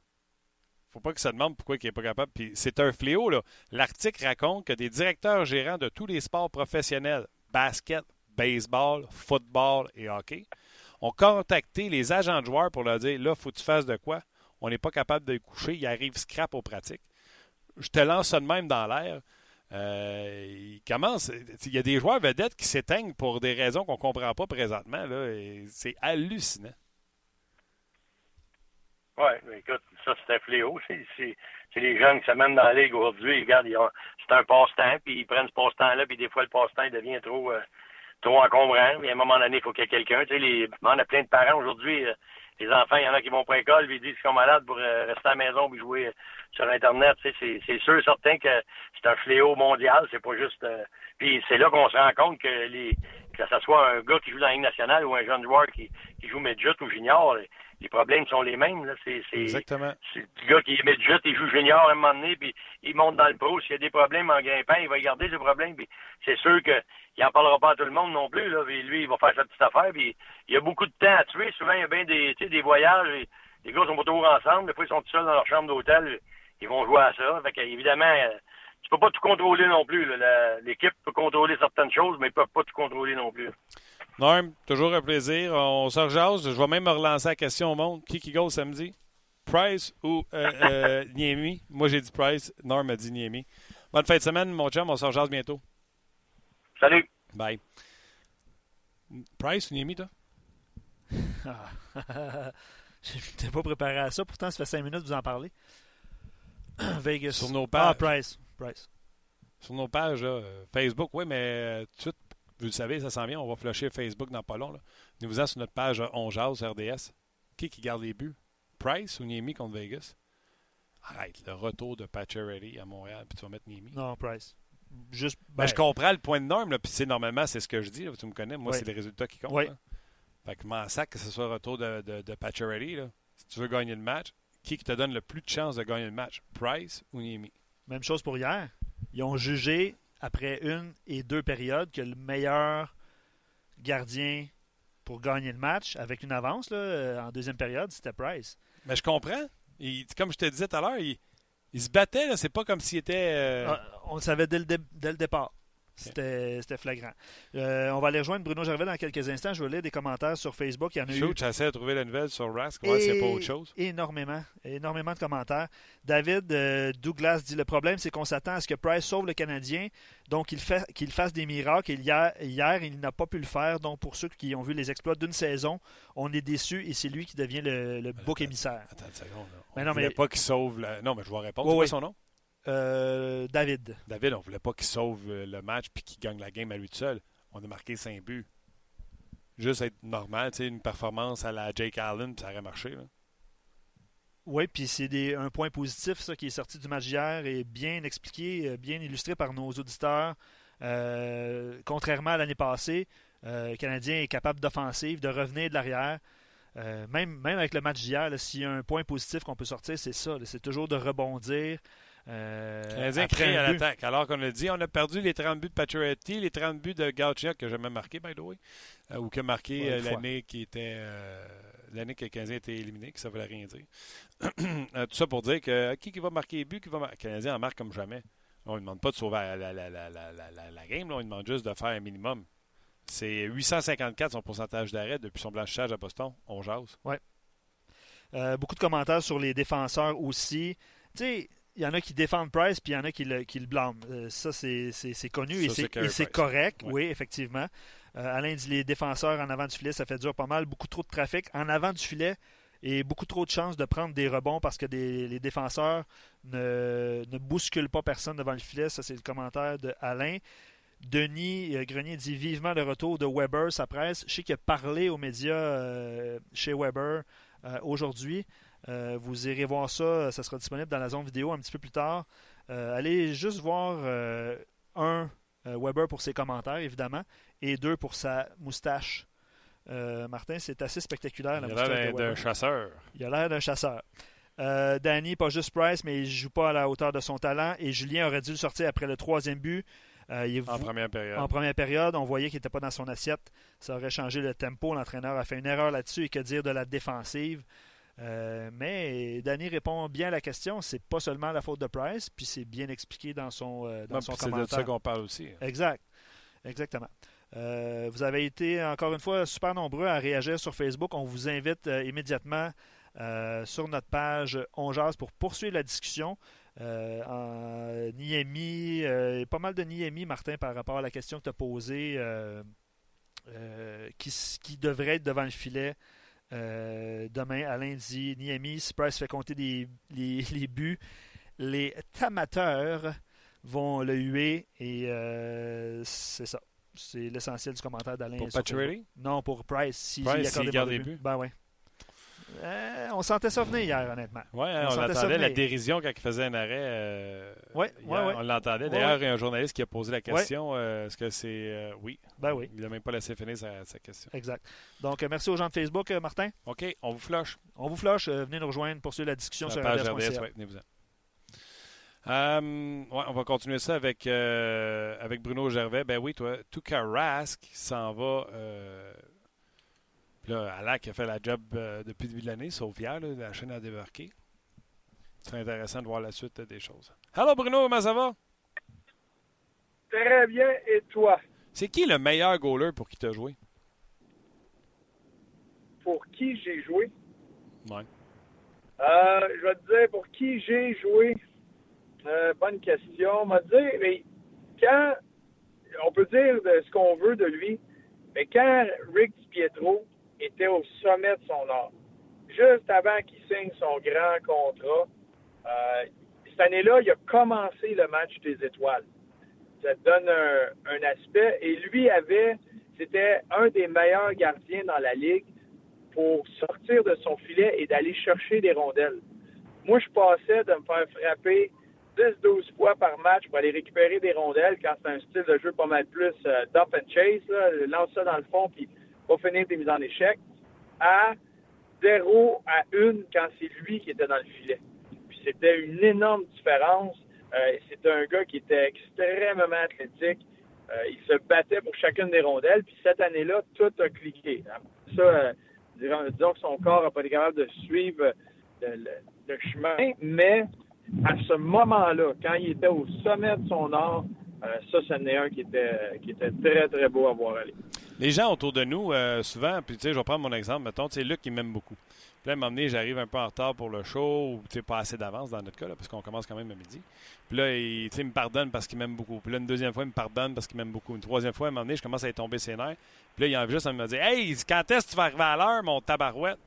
faut pas qu'il se demande pourquoi il n'est pas capable. Puis c'est un fléau, là. L'article raconte que des directeurs gérants de tous les sports professionnels, basket, baseball, football et hockey, ont contacté les agents de joueurs pour leur dire là, faut que tu fasses de quoi? On n'est pas capable de coucher, il arrive scrap aux pratiques. Je te lance ça de même dans l'air. Euh, il commence. Il y a des joueurs vedettes qui s'éteignent pour des raisons qu'on ne comprend pas présentement. c'est hallucinant. Oui, écoute, ça c'est un fléau. C'est, les jeunes qui s'amènent dans la ligue aujourd'hui. Regarde, c'est un passe-temps, puis ils prennent ce passe-temps-là, puis des fois le passe-temps devient trop, euh, trop encombrant. Puis à un moment donné, il faut qu'il y ait quelqu'un. Tu sais, les, on a plein de parents aujourd'hui. Euh, les enfants, il y en a qui vont pas à l'école, ils disent qu'ils sont malades pour euh, rester à la maison puis jouer euh, sur Internet. Tu sais, c'est sûr certain que c'est un fléau mondial. C'est pas juste. Puis c'est là qu'on se rend compte que les que ce soit un gars qui joue dans la Ligue nationale ou un jeune joueur qui, qui joue midget ou junior, les, problèmes sont les mêmes. Là. C'est, Exactement. C'est le gars qui est midget, il joue junior à un moment donné, puis il monte dans le pro. S'il y a des problèmes en grimpant, il va garder ses problèmes. Puis c'est sûr que il n'en parlera pas à tout le monde non plus. Là, lui, il va faire sa petite affaire. Puis il y a beaucoup de temps à tuer. Souvent, il y a bien des, des voyages. les gars sont pas toujours ensemble. Des fois, ils sont tout seuls dans leur chambre d'hôtel. Ils vont jouer à ça. Fait évidemment, tu peux pas tout contrôler non plus. L'équipe peut contrôler certaines choses, mais ils peuvent pas tout contrôler non plus. Norm, toujours un plaisir. On se rejase. Je vais même me relancer la question au monde. Qui qui go samedi? Price ou euh, euh Niemi? Moi, j'ai dit Price. Norm a dit Niemi. Bonne fin de semaine, mon chum. On se rejase bientôt. Salut. Bye. Price ou Niemi, toi? Je n'étais pas préparé à ça. Pourtant, ça fait cinq minutes que vous en parlez. Vegas. Sur nos pages. Ah, Price. Price. Sur nos pages, euh, Facebook, oui, mais euh, tout de suite, vous le savez, ça s'en vient. On va flusher Facebook dans pas long. Nous vous sur notre page On RDS. Qui qui garde les buts? Price ou Niemi contre Vegas? Arrête, le retour de Pacioretty à Montréal, puis tu vas mettre Niemi. Non, Price. Juste, ben, je comprends le point de norme, puis c'est normalement, c'est ce que je dis. tu me connais, moi, c'est les résultats qui comptent. Oui. Fait que m'en sac que ce soit retour de, de, de Si tu veux gagner le match, qui te donne le plus de chances de gagner le match, Price ou Niemi? Même chose pour hier. Ils ont jugé, après une et deux périodes, que le meilleur gardien pour gagner le match, avec une avance là, euh, en deuxième période, c'était Price. Mais je comprends. comme je te disais tout à l'heure, il, il se battait, c'est pas comme s'il était. Euh, ah, on le savait dès le, dès le départ. C'était flagrant. Euh, on va aller rejoindre Bruno Gervais dans quelques instants. Je vais lire des commentaires sur Facebook. Il y en a eu. j'essaie de trouver la nouvelle sur Rask. Ouais, c'est pas autre chose. Énormément. Énormément de commentaires. David euh, Douglas dit le problème, c'est qu'on s'attend à ce que Price sauve le Canadien, donc qu'il fasse des miracles. hier, hier il n'a pas pu le faire. Donc, pour ceux qui ont vu les exploits d'une saison, on est déçus et c'est lui qui devient le, le bouc émissaire. Attends une seconde. Mais non, mais... pas qu'il sauve. Non, mais je vais répondre. c'est son nom? Euh, David. David, on voulait pas qu'il sauve euh, le match puis qu'il gagne la game à lui tout seul. On a marqué 5 buts. Juste être normal, une performance à la Jake Allen, ça aurait marché. Oui, puis c'est un point positif, ça, qui est sorti du match hier et bien expliqué, euh, bien illustré par nos auditeurs. contrairement à l'année passée, le Canadien est capable d'offensive, de revenir de l'arrière. même, même avec le match d'hier, s'il y a un point positif qu'on peut sortir, c'est ça. C'est toujours de rebondir, euh, Canadien crée à l'attaque. Alors qu'on a dit, on a perdu les 30 buts de Pacioretty, les 30 buts de Gauthier, que j'ai jamais marqué, by the way, euh, ou que marqué euh, l'année qui était euh, l'année que le Canadien était éliminé, que ça ne voulait rien dire. tout ça pour dire que qui, qui va marquer les buts, qui va le Canadien en marque comme jamais. On ne demande pas de sauver la, la, la, la game, là, on demande juste de faire un minimum. C'est 854 son pourcentage d'arrêt depuis son blanchissage à Boston. On jase. Ouais. beaucoup de commentaires sur les défenseurs aussi. Tu sais, y en a qui défendent Price, puis il y en a qui le, qui le blâment. Euh, ça, c'est connu et c'est correct, oui, effectivement. Euh, Alain dit les défenseurs en avant du filet, ça fait dur pas mal. Beaucoup trop de trafic en avant du filet et beaucoup trop de chances de prendre des rebonds parce que les défenseurs ne, ne, bousculent pas personne devant le filet. Ça, c'est le commentaire de Alain. Denis euh, Grenier dit vivement le retour de Weber, sa presse. Je sais qu'il a parlé aux médias chez Weber aujourd'hui. Euh, vous irez voir ça, ça sera disponible dans la zone vidéo un petit peu plus tard. Euh, allez juste voir euh, un Weber pour ses commentaires, évidemment, et deux pour sa moustache. Martin, c'est assez spectaculaire. il a l'air d'un chasseur. Il a l'air d'un chasseur. Danny, pas juste Price, mais il ne joue pas à la hauteur de son talent. Et Julien aurait dû le sortir après le troisième but. en première période. En première période, on voyait qu'il n'était pas dans son assiette. Ça aurait changé le tempo. L'entraîneur a fait une erreur là-dessus. Et que dire de la défensive? Euh, mais Danny répond bien à la question. C'est pas seulement la faute de Price, puis c'est bien expliqué dans son, euh, dans son commentaire. C'est de ça qu'on parle aussi. Exact. Exactement. Euh, vous avez été encore une fois super nombreux à réagir sur Facebook. On vous invite immédiatement sur notre page On pour poursuivre la discussion. en Niemi, pas mal de Niemi, Martin, par rapport à la question que tu as posée, qui, qui devrait être devant le filet euh, demain, Alain dit Niami, si Price fait compter les, les, buts, les amateurs vont le huer et euh, c'est ça. C'est l'essentiel du commentaire d'Alain. Pour Patrick Non, pour Price. Si Price, s'il garde les buts. Ben ouais. Euh, on sentait ça venir hier, honnêtement. Oui, on, on entendait la dérision quand il faisait un arrêt. Euh, oui, ouais, On l'entendait. D'ailleurs, il y a un journaliste qui a posé la question euh, est-ce que c'est. Euh, oui. Ben oui. Il n'a même pas laissé finir sa, question. Exact. Donc, merci aux gens de Facebook, Martin. OK, on vous flush. On vous flush. venez nous rejoindre pour suivre la discussion sur la page RDS. venez vous on va continuer ça avec, avec Bruno Gervais. Ben oui, toi, Tuka Rask s'en va là, Alak a fait la job euh, depuis le début de l'année, sauf hier, la chaîne a débarqué. C'est intéressant de voir la suite des choses. Hello Bruno, comment ça va? Très bien, et toi? C'est qui le meilleur goaler pour qui tu as joué? Pour qui j'ai joué? Ouais. Euh, je vais te dire pour qui j'ai joué. Euh, bonne question. On dit, mais quand on peut dire de ce qu'on veut de lui, mais quand Rick Pietro était au sommet de son art. Juste avant qu'il signe son grand contrat, euh, cette année-là, il a commencé le match des étoiles. Ça donne un, aspect. Et lui avait, c'était un des meilleurs gardiens dans la ligue pour sortir de son filet et d'aller chercher des rondelles. Moi, je passais de me faire frapper 10-12 fois par match pour aller récupérer des rondelles quand c'est un style de jeu pas mal plus euh, dump and chase, là, lance ça dans le fond puis va finir tes mises en échec, à 0 à 1 quand c'est lui qui était dans le filet. Puis c'était une énorme différence. Euh, c'était un gars qui était extrêmement athlétique. Euh, il se battait pour chacune des rondelles. Puis cette année-là, tout a cliqué. Ça, euh, disons, que son corps n'a pas été capable de suivre le, chemin, mais à ce moment-là, quand il était au sommet de son art, ça, c'en est un qui était, qui était très, très beau à voir aller. Les gens autour de nous, souvent, puis tu sais, je vais prendre mon exemple, mettons, tu sais, Luc, il m'aime beaucoup. Puis là, à un moment donné, j'arrive un peu en retard pour le show, ou pas assez d'avance dans notre cas, parce qu'on commence quand même à midi. Puis là, il, il me pardonne parce qu'il m'aime beaucoup. Puis là, une deuxième fois, il me pardonne parce qu'il m'aime beaucoup. Une troisième fois, à un moment je commence à y tomber ses nerfs. Puis là, il en juste à me dire Hey, quand est-ce que tu vas arriver à l'heure, mon tabarouette?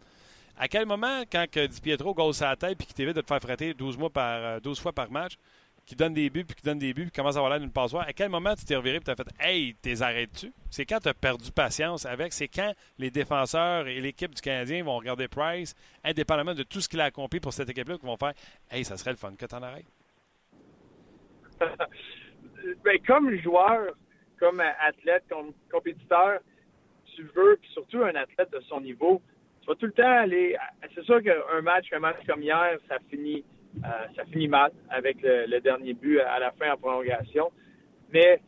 À quel moment, quand que Di Pietro gosse sa tête puis qu'il t'évite de te faire fratter 12, mois par, 12 euh, fois par match, qui donne des buts, puis qui donne des buts, puis commence à avoir l'air d'une passoire. À quel moment tu t'es reviré et tu as fait Hey, t'es arrêtes-tu? C'est quand tu as perdu patience avec? C'est quand les défenseurs et l'équipe du Canadien vont regarder Price, indépendamment de tout ce qu'il a accompli pour cette équipe-là, qui vont faire Hey, ça serait le fun que tu en arrêtes? ben, comme joueur, comme athlète, comme compétiteur, tu veux, puis surtout un athlète de son niveau, tu vas tout le temps aller. C'est sûr qu'un match, un match comme hier, ça finit euh, ça finit mal avec le, dernier but à la fin en prolongation. Mais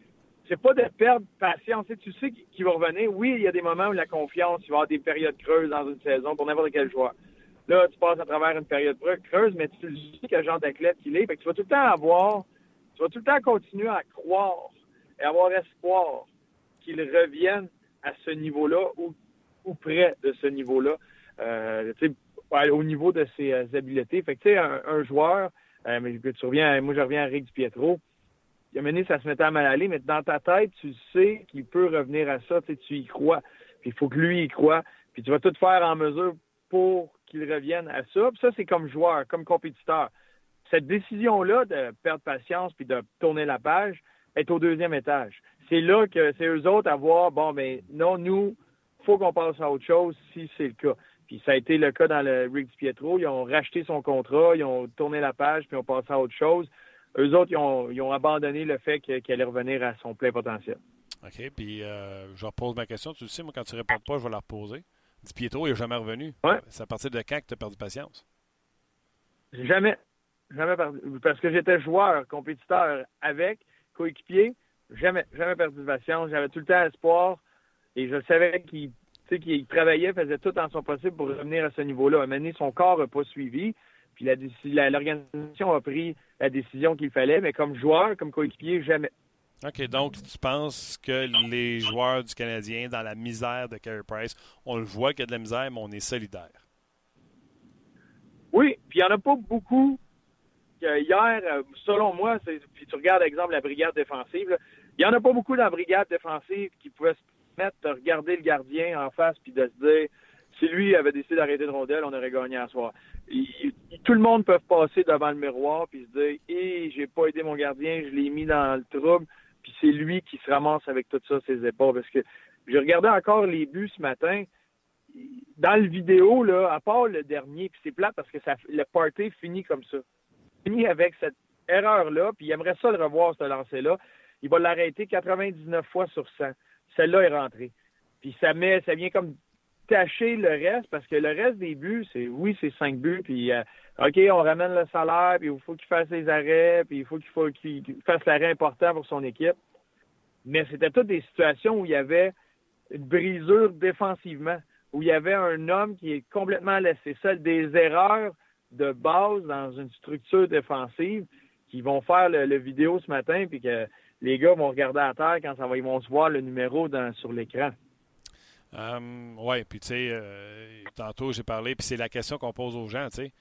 c'est pas de perdre patience. Tu sais qu'il va revenir? Oui, il y a des moments où la confiance, il va y avoir des périodes creuses dans une saison pour n'importe quel joueur. Là, tu passes à travers une période creuse, mais tu sais quel genre d'athlète qu'il est. tu vas tout le temps avoir, tu vas tout le temps continuer à croire et avoir espoir qu'il revienne à ce niveau-là ou, près de ce niveau-là. Euh, au niveau de ses euh, habiletés. Fait que, tu sais, un, joueur, euh, mais tu reviens, moi, je reviens à Rick Pietro. Il a mené, ça se mettait à mal aller, mais dans ta tête, tu sais qu'il peut revenir à ça, tu y crois. Puis il faut que lui y croit. Puis tu vas tout faire en mesure pour qu'il revienne à ça. Puis ça, c'est comme joueur, comme compétiteur. Cette décision-là de perdre patience puis de tourner la page est au deuxième étage. C'est là que c'est eux autres à voir, bon, mais ben, non, nous, faut qu'on passe à autre chose si c'est le cas. Puis ça a été le cas dans le Rick Pietro. Ils ont racheté son contrat, ils ont tourné la page, puis ont passé à autre chose. Eux autres, ils ont, abandonné le fait qu'elle allait revenir à son plein potentiel. OK, puis euh, je repose ma question. Tu le sais, moi, quand tu ne réponds pas, je vais la reposer. Di Pietro, il n'est jamais revenu. Ouais. C'est à partir de quand que tu as perdu patience? Jamais. Jamais perdu. Parce que j'étais joueur, compétiteur avec, coéquipier. Jamais, jamais perdu de patience. J'avais tout le temps espoir. Et je savais qu'il tu sais, qu'il travaillait, faisait tout en son possible pour revenir à ce niveau-là. À un moment donné, son corps n'a pas suivi, puis l'organisation a pris la décision qu'il fallait, mais comme joueur, comme coéquipier, jamais. OK, donc tu penses que les joueurs du Canadien, dans la misère de Carey Price, on le voit qu'il y a de la misère, mais on est solidaire. Oui, puis il n'y en a pas beaucoup. Hier, selon moi, puis tu regardes, exemple, la brigade défensive, il n'y en a pas beaucoup dans la brigade défensive qui pouvaient se de regarder le gardien en face puis de se dire si lui avait décidé d'arrêter de rondelle, on aurait gagné à soir. tout le monde peut passer devant le miroir puis se dire Hé, j'ai pas aidé mon gardien, je l'ai mis dans le trouble, puis c'est lui qui se ramasse avec tout ça ses épaules. Parce que j'ai regardé encore les buts ce matin. Dans le vidéo, là, à part le dernier, puis c'est plat parce que le party finit comme ça. Finit avec cette erreur-là, puis il aimerait ça le revoir, ce lancer-là. Il va l'arrêter 99 fois sur 100 celle-là est rentrée. Puis ça met, ça vient comme tâcher le reste, parce que le reste des buts, c'est oui, c'est cinq buts, puis euh, OK, on ramène le salaire, puis il faut qu'il fasse ses arrêts, puis il faut qu'il fasse l'arrêt important pour son équipe. Mais c'était toutes des situations où il y avait une brisure défensivement, où il y avait un homme qui est complètement laissé seul, des erreurs de base dans une structure défensive qui vont faire le vidéo ce matin, puis que les gars vont regarder à terre quand ça va, ils vont se voir le numéro sur l'écran. Euh, oui, puis tu sais, euh, tantôt j'ai parlé, puis c'est la question qu'on pose aux gens, tu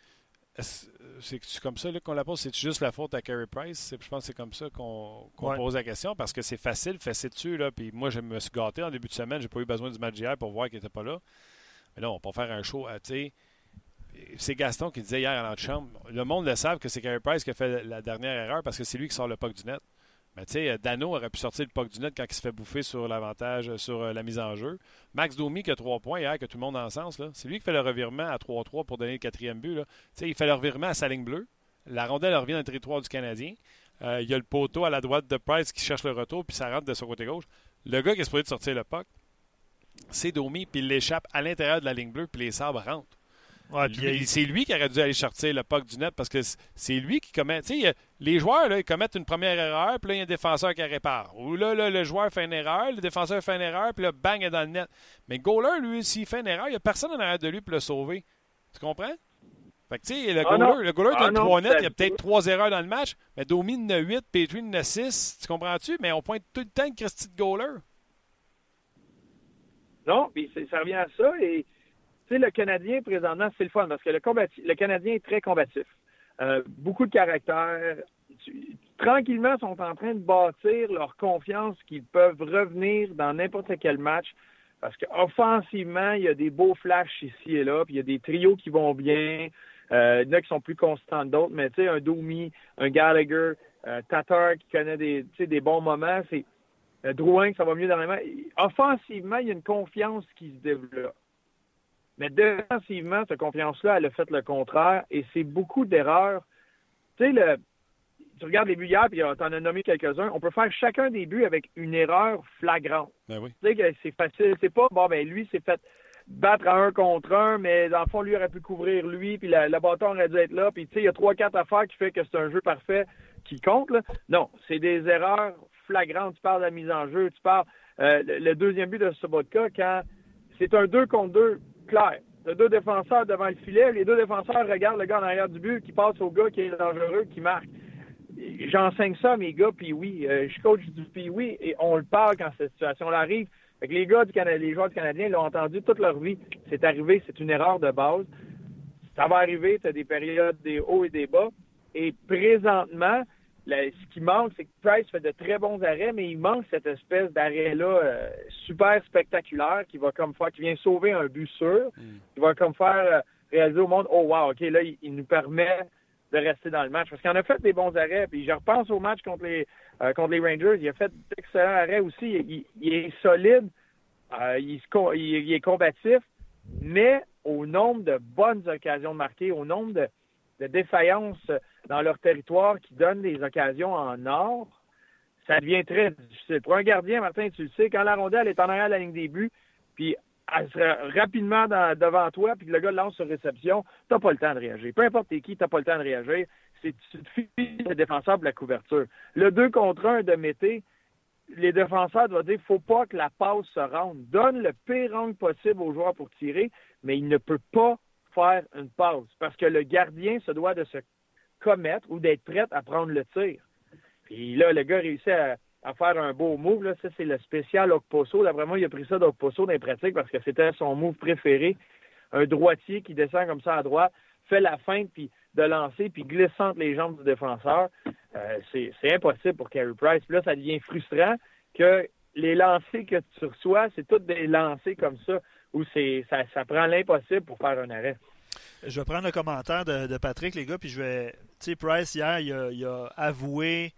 sais. C'est comme ça qu'on la pose? C'est juste la faute à Carey Price? Je pense que c'est comme ça qu'on pose la question parce que c'est facile, fessé dessus. Là, puis moi, je me suis gâté en début de semaine. J'ai pas eu besoin du match hier pour voir qu'il n'était pas là. Mais là, on faire un show. Euh, sais c'est Gaston qui disait hier à l'antichambre. Le monde le savent que c'est Carey Price qui a fait la dernière erreur parce que c'est lui qui sort le puck du net. Mais tu sais, euh, Dano aurait pu sortir le puck du net quand il se fait bouffer sur l'avantage, euh, sur euh, la mise en jeu. Max Domi qui a trois points hier, que tout le monde en sens, c'est lui qui fait le revirement à 3-3 pour donner le quatrième but. Il fait le revirement à sa ligne bleue. La rondelle revient dans le territoire du Canadien. il y a le poteau à la droite de Price qui cherche le retour, puis ça rentre de son côté gauche. Le gars qui est supposé sortir le puck, c'est Domi, puis il l'échappe à l'intérieur de la ligne bleue, puis les sabres rentrent c'est lui qui aurait dû aller sortir le puck du net parce que c'est lui qui commet. les joueurs, là, ils commettent une première erreur, puis là, il y a un défenseur qui répare. Ou là, le joueur fait une erreur, le défenseur fait une erreur, puis là, bang, il est dans le net. Mais Goaler, lui, s'il fait une erreur, il n'y a personne en arrière de lui pour le sauver. Tu comprends? Fait que, tu sais, le Ah, goaler, le goaler Ah, donne non, 3 nets, il y a peut-être 3 erreurs dans le match, mais Domi en a 8, Petrie en a 6, tu comprends-tu? Mais on pointe tout le temps une Christy de goaler. Non, puis c'est- ça revient à ça. Et tu sais, le Canadien, présentement, c'est le fun parce que le, le Canadien est très combatif. Euh, beaucoup de caractère. Tranquillement, sont en train de bâtir leur confiance qu'ils peuvent revenir dans n'importe quel match. Parce qu'offensivement, il y a des beaux flashs ici et là, puis il y a des trios qui vont bien. Euh, il y en a qui sont plus constants que d'autres, mais tu sais, un Domi, un Gallagher, euh, Tatar qui connaît des, des bons moments, c'est euh, Drouin, que ça va mieux dans les mains. Offensivement, il y a une confiance qui se développe. Mais défensivement, cette confiance-là, elle a fait le contraire et c'est beaucoup d'erreurs. Tu sais, le, tu regardes les buts hier, puis tu en as nommé quelques-uns. On peut faire chacun des buts avec une erreur flagrante. Ben oui. Tu sais que c'est facile. C'est pas, bon, ben lui, s'est fait battre à un contre un, mais dans le fond, lui aurait pu couvrir lui, puis la, le bâton aurait dû être là. Puis, tu sais, il y a trois, quatre affaires qui fait que c'est un jeu parfait qui compte. Là. Non, c'est des erreurs flagrantes. Tu parles de la mise en jeu, tu parles euh, le, le deuxième but de Sobotka, quand c'est un 2 contre 2 clair. T'as deux défenseurs devant le filet, les deux défenseurs regardent le gars en arrière du but qui passe au gars qui est dangereux, qui marque. J'enseigne ça à mes gars, puis oui, euh, je coach du puis oui, et on le parle quand cette situation-là arrive. Fait que les gars du Canada, les joueurs du Canadien l'ont entendu toute leur vie. C'est arrivé, c'est une erreur de base. Ça va arriver, tu des périodes des hauts et des bas. Et présentement, là, ce qui manque, c'est que Price fait de très bons arrêts, mais il manque cette espèce d'arrêt-là euh, super spectaculaire qui va comme faire, qui vient sauver un but sûr, qui va comme faire euh, réaliser au monde, oh wow, ok, là, il, il nous permet de rester dans le match. Parce qu'il en a fait des bons arrêts. Puis je repense au match contre les euh, contre les Rangers. Il a fait d'excellents arrêts aussi. Il, il est solide. Il, se est combatif. Mais au nombre de bonnes occasions marquées, au nombre de, de défaillances dans leur territoire qui donnent des occasions en or, ça devient très difficile. Pour un gardien, Martin, tu le sais, quand la rondelle est en arrière de la ligne des buts, puis elle sera rapidement devant toi, puis le gars lance sur réception, t'as pas le temps de réagir. Peu importe t'es qui, t'as pas le temps de réagir. C'est tu le défenseur pour la couverture. Le 2 contre 1 de Mété, les défenseurs doivent dire faut pas que la passe se rende. Donne le pire angle possible aux joueurs pour tirer, mais il ne peut pas faire une passe parce que le gardien se doit de se commettre ou d'être prêt à prendre le tir. Puis là, le gars réussit à, faire un beau move. Là. Ça, c'est le spécial Okposo. D'après moi, il a pris ça d'Okposo dans les pratiques parce que c'était son move préféré. Un droitier qui descend comme ça à droite, fait la feinte puis de lancer, puis glisse entre les jambes du défenseur. Euh, c'est impossible pour Carey Price. Puis là, ça devient frustrant que les lancers que tu reçois, c'est tous des lancers comme ça, où c'est ça prend l'impossible pour faire un arrêt. Je vais prendre le commentaire de, Patrick, les gars, puis je vais. Tu sais, Price, hier, il a, avoué,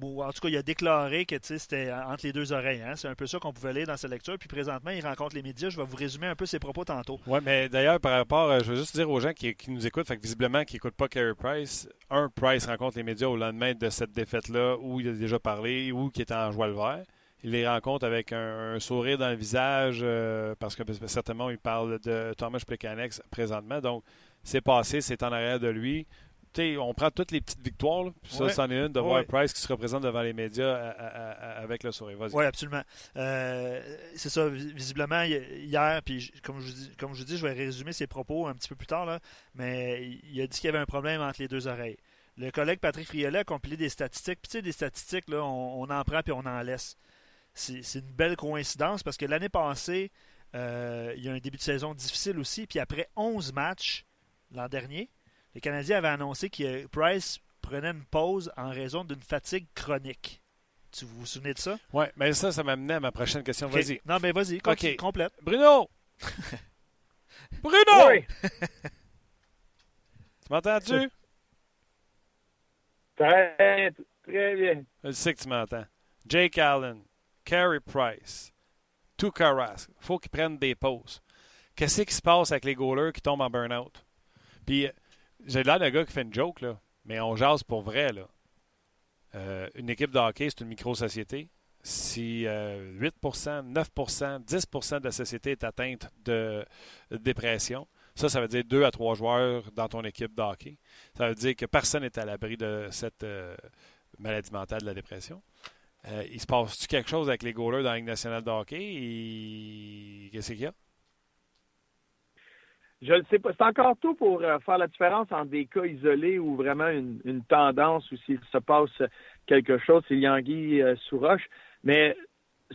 ou en tout cas, il a déclaré que c'était entre les deux oreilles. Hein? C'est un peu ça qu'on pouvait lire dans sa lecture. Puis présentement, il rencontre les médias. Je vais vous résumer un peu ses propos tantôt. Oui, mais d'ailleurs, par rapport, euh, je veux juste dire aux gens qui, nous écoutent, fait visiblement qui n'écoutent pas Carey Price, un, Price rencontre les médias au lendemain de cette défaite-là où il a déjà parlé, ou qui était en joie le vert. Il les rencontre avec un, sourire dans le visage, euh, parce que certainement, il parle de Thomas Plekanec présentement. Donc, c'est passé, c'est en arrière de lui. On prend toutes les petites victoires, là, puis ça, c'en est une de Ouais. voir Price qui se représente devant les médias à- à- à- avec le sourire. Oui, absolument. Euh, c'est ça, vis- visiblement, hi- hier, puis comme je, vous dis, comme je vous dis, je vais résumer ses propos un petit peu plus tard, là, mais il a dit qu'il y avait un problème entre les deux oreilles. Le collègue Patrick Friolet a compilé des statistiques. Puis tu sais, des statistiques, là, on, on en prend puis on en laisse. C'est c'est une belle coïncidence parce que l'année passée, euh, il y a un début de saison difficile aussi. Puis après 11 matchs l'an dernier, les Canadiens avaient annoncé que Price prenait une pause en raison d'une fatigue chronique. Tu vous vous souvenez de ça? Oui, mais ça, ça m'amenait à ma prochaine question. Vas-y. Non, mais vas-y, continue, Ok. complète. Bruno! Bruno! Oui, Tu m'entends-tu? très, très bien. Je sais que tu m'entends. Jake Allen, Carey Price, Tuukka Rask. faut qu'ils prennent des pauses. Qu'est-ce qui se passe avec les goalers qui tombent en burn-out? Puis, euh, j'ai l'air d'un gars qui fait une joke, là, mais on jase pour vrai. Là. Euh, une équipe de hockey, c'est une micro-société. Si euh, 8% 9% 10% de la société est atteinte de dépression, ça, ça veut dire 2 à 3 joueurs dans ton équipe de hockey. Ça veut dire que personne n'est à l'abri de cette euh, maladie mentale de la dépression. Il se passe-tu quelque chose avec les goalers dans la Ligue nationale de hockey? Et... Qu'est-ce qu'il y a? Je ne sais pas. C'est encore tôt pour euh, faire la différence entre des cas isolés ou vraiment une, tendance ou s'il se passe quelque chose, c'est Yangui euh, sous roche. Mais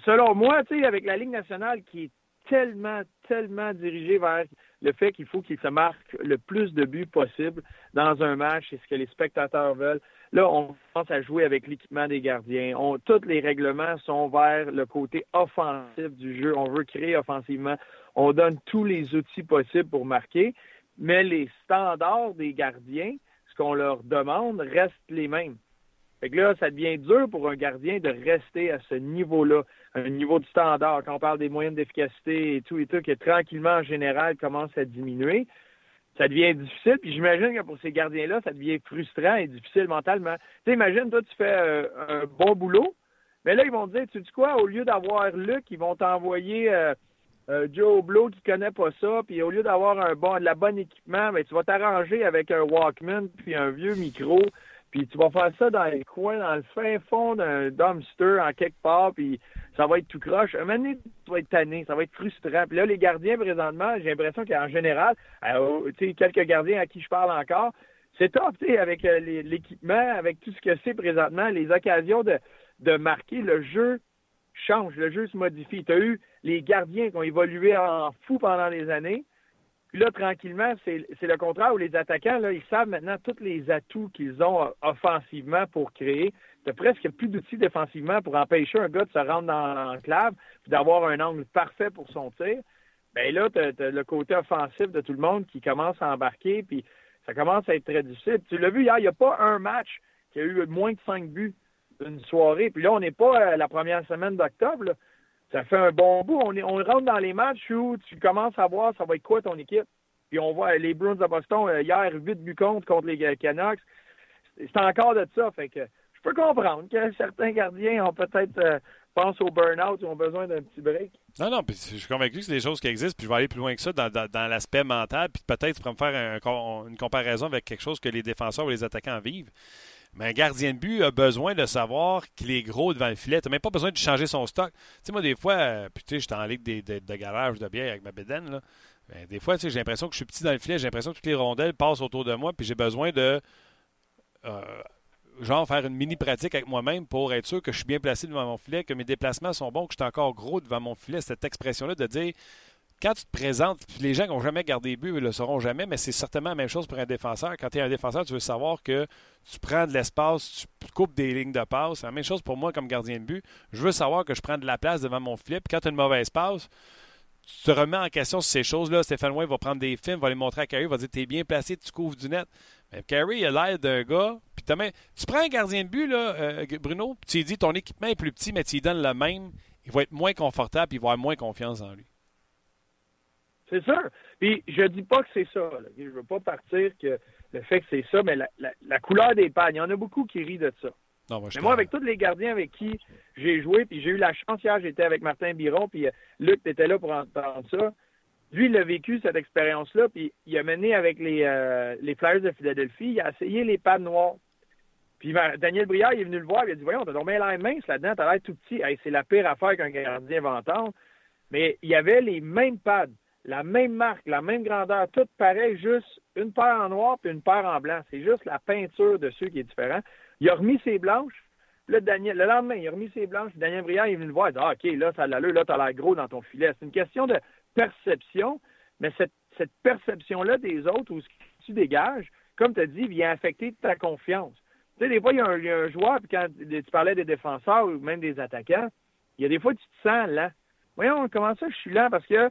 selon moi, avec la Ligue nationale qui est tellement, tellement dirigée vers le fait qu'il faut qu'il se marque le plus de buts possible dans un match, c'est ce que les spectateurs veulent. Là, on commence à jouer avec l'équipement des gardiens. Tous les règlements sont vers le côté offensif du jeu. On veut créer offensivement. On donne tous les outils possibles pour marquer, mais les standards des gardiens, ce qu'on leur demande, restent les mêmes. Fait que là, ça devient dur pour un gardien de rester à ce niveau-là, un niveau de standard. Quand on parle des moyens d'efficacité et tout et tout, qui tranquillement, en général, commence à diminuer, ça devient difficile. Puis j'imagine que pour ces gardiens-là, ça devient frustrant et difficile mentalement. Tu imagine, toi, tu fais euh, un bon boulot, mais là, ils vont te dire, tu sais quoi, au lieu d'avoir Luc, ils vont t'envoyer euh, euh, Joe Blow qui connaît pas ça, puis au lieu d'avoir un bon, de la bonne équipement, ben, tu vas t'arranger avec un Walkman puis un vieux micro, puis tu vas faire ça dans les coins, dans le fin fond d'un dumpster en quelque part, puis ça va être tout croche. Un moment donné, tu vas être tanné, ça va être frustrant. Puis là, les gardiens, présentement, j'ai l'impression qu'en général, euh, tu sais, quelques gardiens à qui je parle encore, c'est top, tu sais, avec euh, l'équipement, avec tout ce que c'est présentement, les occasions de, de marquer, le jeu change, le jeu se modifie. Tu as eu les gardiens qui ont évolué en fou pendant des années, puis là, tranquillement, c'est le contraire où les attaquants, là, ils savent maintenant tous les atouts qu'ils ont offensivement pour créer. Tu presque plus d'outils défensivement pour empêcher un gars de se rendre dans l'enclave puis d'avoir un angle parfait pour son tir. Bien là, tu as, le côté offensif de tout le monde qui commence à embarquer, puis ça commence à être très difficile. Tu l'as vu hier, il n'y a pas un match qui a eu moins de cinq buts d'une soirée. Puis là, on n'est pas la première semaine d'octobre ça fait un bon bout. On, on rentre dans les matchs où tu commences à voir ça va être quoi ton équipe. Puis on voit les Bruins de Boston euh, hier, 8 buts contre contre les Canucks. C'est encore de ça. Fait que je peux comprendre que certains gardiens ont peut-être euh, au burn-out ou ont besoin d'un petit break. Non, non, puis je suis convaincu que c'est des choses qui existent, puis je vais aller plus loin que ça dans, dans, l'aspect mental, puis peut-être tu me faire une comparaison avec quelque chose que les défenseurs ou les attaquants vivent. Mais un gardien de but a besoin de savoir qu'il est gros devant le filet. Tu n'as même pas besoin de changer son stock. Tu sais, moi, des fois, euh, puis tu sais, j'étais en ligue de, de, garage de bière avec ma bédaine, là. Ben, des fois, tu sais, j'ai l'impression que je suis petit dans le filet, j'ai l'impression que toutes les rondelles passent autour de moi, puis j'ai besoin de, euh, genre, faire une mini pratique avec moi-même pour être sûr que je suis bien placé devant mon filet, que mes déplacements sont bons, que je suis encore gros devant mon filet. Cette expression-là de dire, quand tu te présentes, les gens qui n'ont jamais gardé but, ils le sauront jamais, mais c'est certainement la même chose pour un défenseur. Quand tu es un défenseur, tu veux savoir que tu prends de l'espace, tu coupes des lignes de passe. C'est la même chose pour moi comme gardien de but. Je veux savoir que je prends de la place devant mon. Puis quand tu as une mauvaise passe, tu te remets en question sur ces choses-là. Stéphane Way va prendre des films, va les montrer à Carey, va dire T'es bien placé, tu couvres du net. Mais Carey, il a l'air d'un gars. Puis tu prends un gardien de but, là, euh, Bruno, tu lui dis Ton équipement est plus petit, mais tu lui donnes le même. Il va être moins confortable, puis il va avoir moins confiance en lui. C'est sûr. Puis je dis pas que c'est ça. Je Je veux pas partir que le fait que c'est ça, mais la, couleur des pannes, il y en a beaucoup qui rient de ça. moi, mais moi, avec tous les gardiens avec qui j'ai joué, puis j'ai eu la chance hier, j'étais avec Martin Biron, puis euh, Luc était là pour entendre ça. Lui, il a vécu cette expérience-là, puis il a mené avec les, euh, les Flyers de Philadelphie, il a essayé les pads noirs. Puis Daniel Briard, il est venu le voir, il a dit Voyons, t'as bien l'air mince là-dedans, t'as l'air tout petit. c'est la pire affaire qu'un gardien va entendre. Mais il y avait les mêmes pads la même marque, la même grandeur, tout pareil, juste une paire en noir puis une paire en blanc. C'est juste la peinture dessus qui est différente. Il a remis ses blanches. Là, Daniel, le lendemain, il a remis ses blanches. Daniel Briand est venu le voir. Il dit ah, OK, là, ça a l'allure, là, tu as l'air gros dans ton filet. C'est une question de perception, mais cette, perception-là des autres ou ce que tu dégages, comme tu as dit, vient affecter ta confiance. Tu sais, des fois, il y, a un, joueur, puis quand tu parlais des défenseurs ou même des attaquants, il y a des fois, tu te sens lent. Voyons, comment ça, je suis lent? Parce que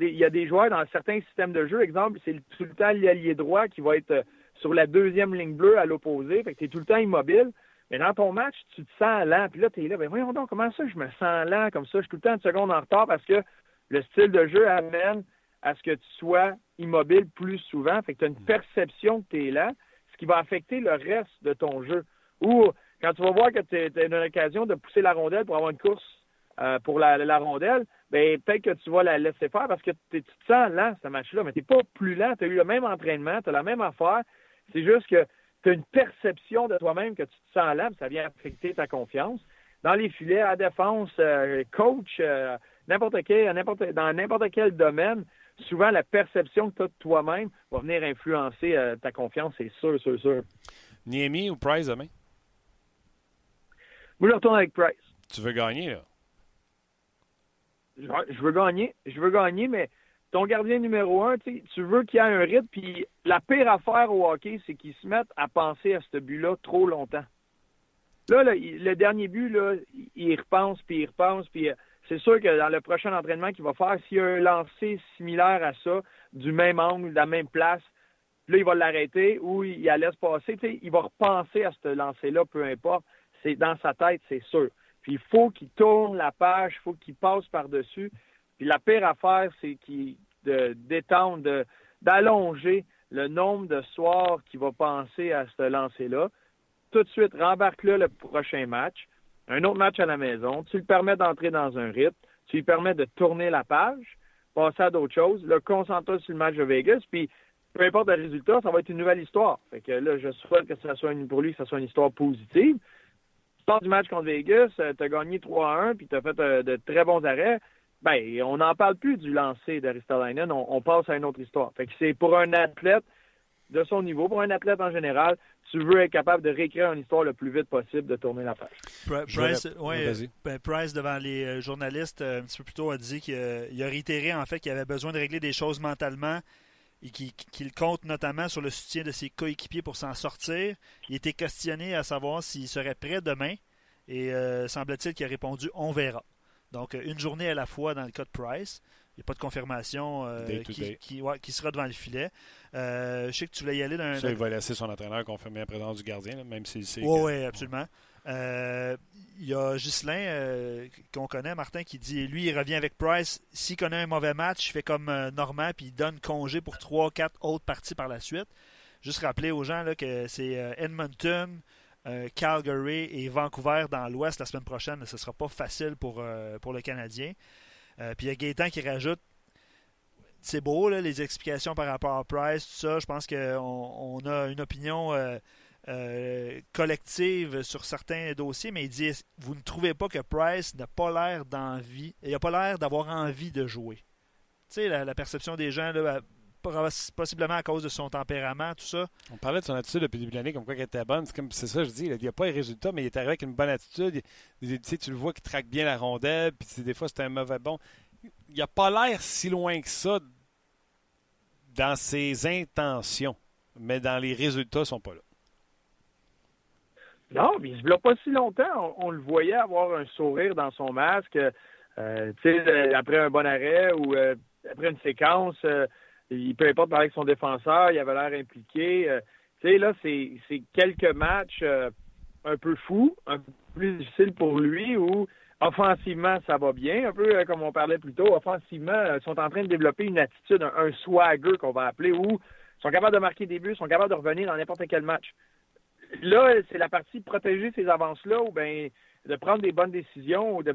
il y a des joueurs dans certains systèmes de jeu, exemple, c'est tout le temps l'allié droit qui va être euh, sur la deuxième ligne bleue à l'opposé, fait que tu es tout le temps immobile. Mais dans ton match, tu te sens lent, puis là, tu es là, ben voyons donc, comment ça, je me sens lent comme ça, je suis tout le temps une seconde en retard parce que le style de jeu amène à ce que tu sois immobile plus souvent, fait que tu as une perception que tu es lent, ce qui va affecter le reste de ton jeu. Ou quand tu vas voir que tu as une occasion de pousser la rondelle pour avoir une course euh, pour la, la rondelle, ben peut-être que tu vas la laisser faire parce que tu te sens lent, ce match-là, mais tu n'es pas plus lent, tu as eu le même entraînement, tu as la même affaire. C'est juste que tu as une perception de toi-même que tu te sens lent, ça vient affecter ta confiance. Dans les filets, à défense, euh, coach, euh, n'importe quel, n'importe, dans n'importe quel domaine, souvent la perception que tu as de toi-même va venir influencer euh, ta confiance, c'est sûr, sûr, sûr. Niemi ou Price demain? Moi, je retourne avec Price. Tu veux gagner, là? Je veux gagner. Je veux gagner, mais ton gardien numéro un, tu veux qu'il y ait un rythme. Puis la pire affaire au hockey, c'est qu'ils se mettent à penser à ce but-là trop longtemps. Là, le dernier but, là, il repense, puis il repense, puis euh, c'est sûr que dans le prochain entraînement qu'il va faire, s'il y a un lancer similaire à ça, du même angle, de la même place, là, il va l'arrêter ou il la laisse passer. il va repenser à ce lancer-là, peu importe. C'est dans sa tête, c'est sûr. Puis il faut qu'il tourne la page, il faut qu'il passe par-dessus. Puis la pire affaire, c'est qu'il d'étendre, d'allonger le nombre de soirs qu'il va penser à ce lancer-là. Tout de suite, rembarque-le le prochain match. Un autre match à la maison. Tu lui permets d'entrer dans un rythme. Tu lui permets de tourner la page, passer à d'autres choses. Le concentre sur le match de Vegas. Puis, peu importe le résultat, ça va être une nouvelle histoire. Fait que là, je souhaite que ça soit une, pour lui, que ça soit une histoire positive. Tu pars du match contre Vegas, euh, tu as gagné 3-1, puis tu as fait euh, de très bons arrêts ben, on n'en parle plus du lancer de On, on, passe à une autre histoire. Fait que c'est pour un athlète de son niveau, pour un athlète en général, tu veux être capable de réécrire une histoire le plus vite possible, de tourner la page. Price, ben, Price devant les euh, journalistes, euh, un petit peu plus tôt, a dit qu'il a réitéré en fait qu'il avait besoin de régler des choses mentalement et qu'il compte notamment sur le soutien de ses coéquipiers pour s'en sortir. Il était questionné à savoir s'il serait prêt demain et euh, semble-t-il qu'il a répondu on verra. Donc, euh, une journée à la fois dans le cas de Price. Il n'y a pas de confirmation euh, qui, sera devant le filet. Euh, je sais que tu voulais y aller dans Ça, il va laisser son entraîneur confirmer la présence du gardien, même s'il sait. Oui, oui, absolument. Il y a Ghislain, qu'on connaît, Martin, qui dit lui, il revient avec Price. S'il connaît un mauvais match, il fait comme Normand, puis il donne congé pour trois, quatre autres parties par la suite. Juste rappeler aux gens que c'est Edmonton, euh, Calgary et Vancouver dans l'Ouest la semaine prochaine. Ce ne sera pas facile pour, euh, pour le Canadien. Euh, puis il y a Gaétan qui rajoute c'est beau, les explications par rapport à Price, tout ça. Je pense qu'on on a une opinion collective sur certains dossiers, mais il dit Vous ne trouvez pas que Price n'a pas l'air d'envie, il n'a pas l'air d'avoir envie de jouer. Tu sais, la, perception des gens, là, possiblement à cause de son tempérament, tout ça. On parlait de son attitude depuis le début de l'année, comme quoi qu'elle était bonne. C'est ça, je dis. il n'y a pas les résultats, mais il est arrivé avec une bonne attitude. tu le vois qu'il traque bien la rondelle, puis des fois, c'est un mauvais bon. Il n'a pas l'air si loin que ça dans ses intentions, mais dans les résultats, ils sont pas là. Non, mais il ne se pas si longtemps. On, le voyait avoir un sourire dans son masque. Euh, après un bon arrêt ou euh, après une séquence, euh, il peu importe parler avec son défenseur, il avait l'air impliqué. Là, c'est quelques matchs un peu fous, un peu plus difficiles pour lui, où offensivement, ça va bien, un peu comme on parlait plus tôt. Offensivement, ils sont en train de développer une attitude, un, swagger qu'on va appeler, où ils sont capables de marquer des buts, ils sont capables de revenir dans n'importe quel match. Là, c'est la partie protéger ces avances-là, ou bien de prendre des bonnes décisions, ou de,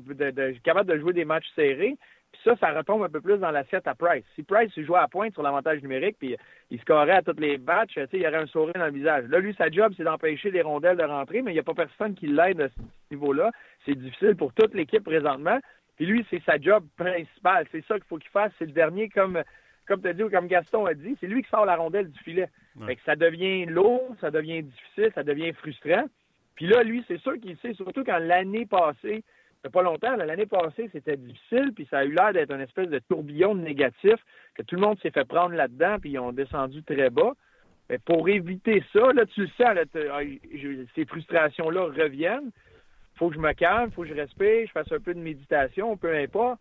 capable de jouer des matchs serrés. Puis ça, ça retombe un peu plus dans l'assiette à Price. Si Price jouait à pointe sur l'avantage numérique, puis il scorait à toutes les matchs, il y aurait un sourire dans le visage. Là, lui, sa job, c'est d'empêcher les rondelles de rentrer, mais il n'y a pas personne qui l'aide à ce niveau-là. C'est difficile pour toute l'équipe présentement. Puis lui, c'est sa job principale. C'est ça qu'il faut qu'il fasse. C'est le dernier, comme, comme tu as dit ou comme Gaston a dit, c'est lui qui sort la rondelle du filet. Fait que ça devient lourd, ça devient difficile, ça devient frustrant. Puis là, lui, c'est sûr qu'il sait, surtout quand l'année passée, pas longtemps, l'année passée, c'était difficile, puis ça a eu l'air d'être une espèce de tourbillon négatif, que tout le monde s'est fait prendre là-dedans, puis ils ont descendu très bas. Mais pour éviter ça, là, tu le sens, ah, ces frustrations-là reviennent. faut que je me calme, faut que je respire, je fasse un peu de méditation, peu importe.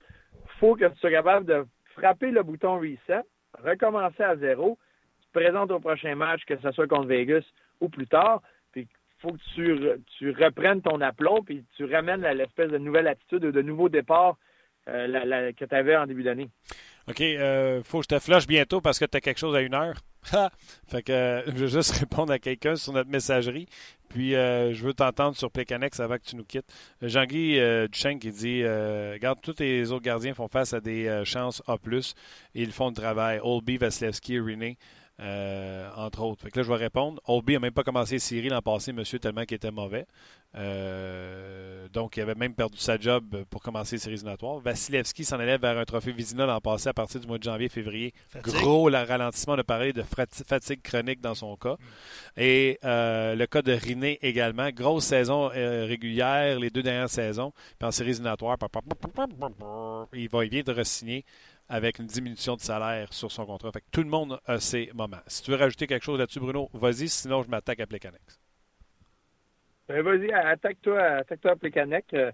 faut que tu sois capable de frapper le bouton reset, recommencer à zéro, tu te présentes au prochain match, que ce soit contre Vegas ou plus tard, faut que tu, tu reprennes ton aplomb puis tu ramènes l'espèce de nouvelle attitude, de nouveau départ euh, que tu avais en début d'année. OK, euh, faut que je te flush bientôt parce que tu as quelque chose à une heure. Fait que euh, je vais juste répondre à quelqu'un sur notre messagerie. Puis euh, je veux t'entendre sur Pécanex avant que tu nous quittes. Jean-Guy Duchesne qui dit Regarde, tous les autres gardiens font face à des chances A. Ils font le travail. Olby, Vasilevski René euh, entre autres. Fait que là, je vais répondre. Oldby n'a même pas commencé les séries l'an passé, monsieur, tellement qu'il était mauvais. Euh, donc, il avait même perdu sa job pour commencer les séries éliminatoires. Vasilevski s'en allait vers un trophée Vizina l'an passé à partir du mois de janvier-février. Gros le ralentissement, on a parlé de fatigue chronique dans son cas. Et euh, le cas de Riné également. Grosse saison régulière les deux dernières saisons. Puis en séries éliminatoires, il va bien de re-signer avec une diminution de salaire sur son contrat. Fait que tout le monde a ses moments. Si tu veux rajouter quelque chose là-dessus, Bruno, vas-y, sinon je m'attaque à Plecanex. Ben vas-y, attaque-toi attaque à Plecanex. Euh,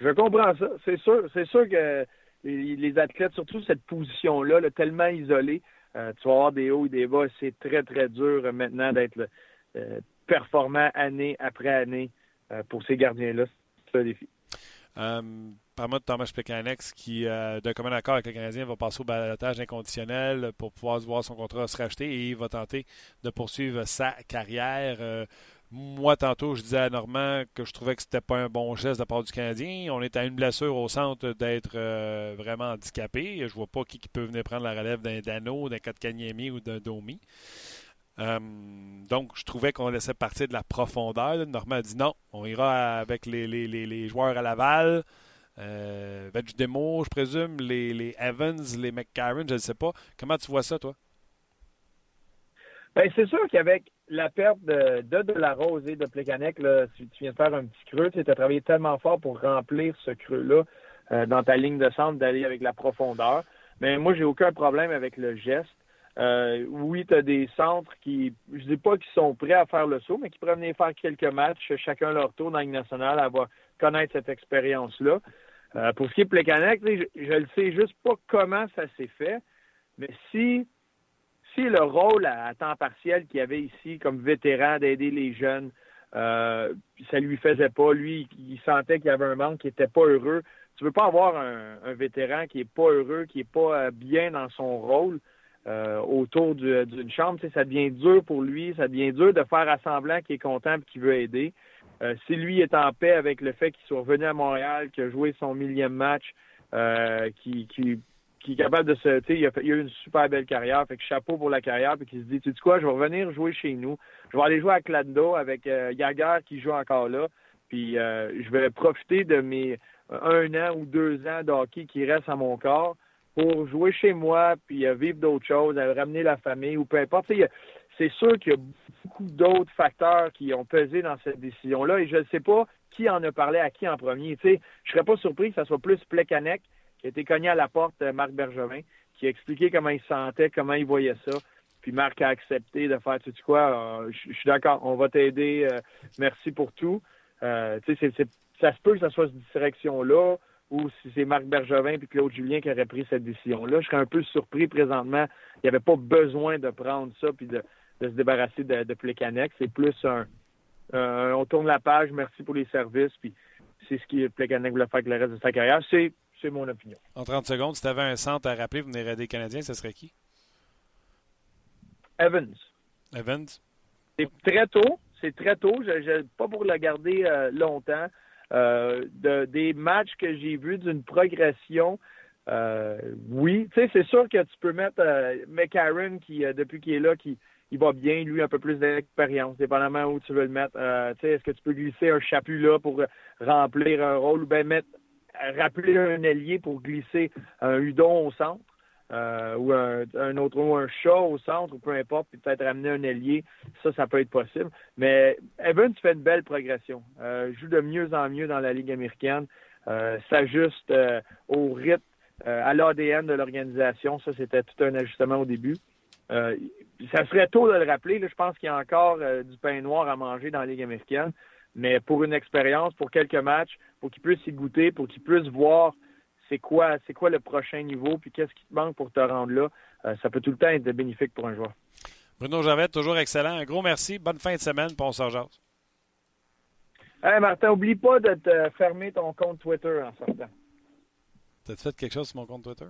je comprends ça. C'est sûr, c'est sûr que les, athlètes, surtout cette position-là, tellement isolée, euh, tu vas avoir des hauts et des bas. C'est très, très dur maintenant d'être euh, performant année après année pour ces gardiens-là. C'est un défi. Par moi de Thomas Plekanex qui, euh, d'un commun accord avec le Canadien, va passer au balotage inconditionnel pour pouvoir voir son contrat se racheter et il va tenter de poursuivre sa carrière. Euh, moi, tantôt, je disais à Normand que je trouvais que c'était pas un bon geste de la part du Canadien. On est à une blessure au centre d'être euh, vraiment handicapé. Je vois pas qui, peut venir prendre la relève d'un Dano, d'un Katkaniemi ou d'un Domi. donc, je trouvais qu'on laissait partir de la profondeur. Normand a dit non, on ira avec les, les, les joueurs à Laval. Euh, Demo, je présume, les, Evans, les McCarron, je ne sais pas. Comment tu vois ça, toi? Ben, c'est sûr qu'avec la perte de, de, la rose et de Plekanec, tu viens de faire un petit creux, tu as travaillé tellement fort pour remplir ce creux-là euh, dans ta ligne de centre, d'aller avec la profondeur. Mais moi, j'ai aucun problème avec le geste. Euh, oui, tu as des centres qui, je dis pas qu'ils sont prêts à faire le saut, mais qui pourraient venir faire quelques matchs, chacun leur tour dans la nationale, avoir connaître cette expérience-là. Euh, pour ce qui est Plekanec, je ne sais juste pas comment ça s'est fait, mais si, si le rôle à, temps partiel qu'il avait ici comme vétéran d'aider les jeunes, euh, ça lui faisait pas, lui, il sentait qu'il y avait un manque, qu'il n'était pas heureux. Tu ne veux pas avoir un, vétéran qui n'est pas heureux, qui n'est pas euh, bien dans son rôle euh, autour d'une chambre. ça devient dur pour lui, ça devient dur de faire assemblant qu'il est content et qu'il veut aider. Euh, si lui est en paix avec le fait qu'il soit revenu à Montréal, qu'il a joué son millième match, euh, est capable de se. Il a, il a eu une super belle carrière, fait que chapeau pour la carrière, puis qu'il se dit Tu sais quoi, je vais revenir jouer chez nous. Je vais aller jouer à Clando avec euh, qui joue encore là. Puis euh, je vais profiter de mes un an ou deux ans de qui restent à mon corps pour jouer chez moi, puis vivre d'autres choses, ramener la famille ou peu importe c'est sûr qu'il y a beaucoup d'autres facteurs qui ont pesé dans cette décision-là et je ne sais pas qui en a parlé à qui en premier. Tu sais, je serais pas surpris que ce soit plus Plekanec qui a été cogné à la porte de Marc Bergevin, qui a expliqué comment il se sentait, comment il voyait ça. Puis Marc a accepté de faire, tu sais quoi, euh, je suis d'accord, on va t'aider, euh, merci pour tout. Euh, tu sais, ça se peut que ce soit cette direction-là ou si c'est Marc Bergevin puis Claude Julien qui auraient pris cette décision-là. Je serais un peu surpris présentement. Il n'y avait pas besoin de prendre ça puis de, de se débarrasser de, de C'est plus un, on tourne la page, merci pour les services, puis c'est ce que Plekanec voulait faire avec le reste de sa carrière. C'est, c'est mon opinion. En 30 secondes, si tu avais un centre à rappeler venir aider les Canadiens, ce serait qui? Evans. Evans? C'est très tôt. C'est très tôt. Je, pas pour le garder euh, longtemps. Euh, de, des matchs que j'ai vus d'une progression, euh, oui. Tu sais, c'est sûr que tu peux mettre McCarron, qui, depuis qu'il est là, qui, il va bien, lui, un peu plus d'expérience, dépendamment où tu veux le mettre. Euh, est-ce que tu peux glisser un chapu là pour remplir un rôle ou bien mettre rappeler un ailier pour glisser un hudon au centre euh, ou un, autre ou un chat au centre ou peu importe, puis peut-être ramener un ailier, ça, ça peut être possible. Mais Evans fait une belle progression. Euh, joue de mieux en mieux dans la Ligue américaine, euh, s'ajuste au rythme, à l'ADN de l'organisation. Ça, c'était tout un ajustement au début. Euh, ça serait tôt de le rappeler. je pense qu'il y a encore euh, du pain noir à manger dans la Ligue américaine. Mais pour une expérience, pour quelques matchs, pour qu'il puisse y goûter, pour qu'il puisse voir c'est quoi, c'est quoi le prochain niveau, puis qu'est-ce qui te manque pour te rendre là, euh, ça peut tout le temps être bénéfique pour un joueur. Bruno Javet, toujours excellent. Un gros merci. Bonne fin de semaine, pour on se Hey Martin, oublie pas de te fermer ton compte Twitter en sortant. T'as-tu fait quelque chose sur mon compte Twitter?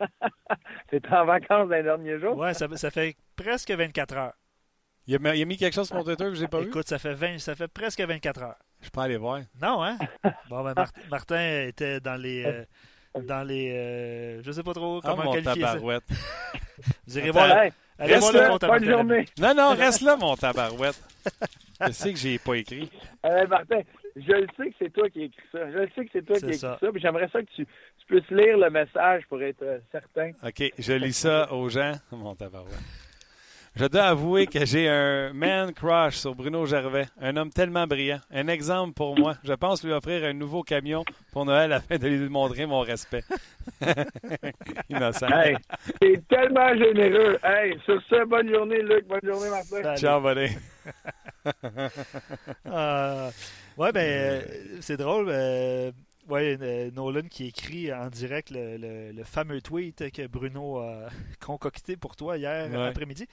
T'es en vacances les derniers jours? Ouais, ça, ça, fait presque 24 heures. Il a, il a, mis quelque chose sur mon Twitter que j'ai pas Écoute, vu? Écoute, ça fait 20, ça fait presque 24 heures. Je peux aller voir. Non, hein? Bon, ben, Martin était dans les. Euh, dans les. Euh, je sais pas trop ah, comment qualifier ça. Vous irez Attends, voir, le- Hey, allez reste voir le là. compte bonne journée. Non, non, reste là, mon tabarouette. Je sais que j'ai pas écrit. Euh, Martin, je le sais que c'est toi qui as écrit ça. Je le sais que c'est toi qui as ça. Puis j'aimerais ça que tu, tu puisses lire le message pour être euh, certain. OK, je lis ça aux gens. Mon tabarouette. Je dois avouer que j'ai un man crush sur Bruno Gervais, un homme tellement brillant, un exemple pour moi. Je pense lui offrir un nouveau camion pour Noël afin de lui montrer mon respect. Innocent. Hey, t'es tellement généreux. Hey, sur ce, bonne journée, Luc. Bonne journée, Martin. Ciao, buddy. Euh, ouais, ben, euh, c'est drôle. euh, ouais, euh, Nolan qui écrit en direct le, le- le fameux tweet que Bruno a concocté pour toi hier Ouais. après-midi.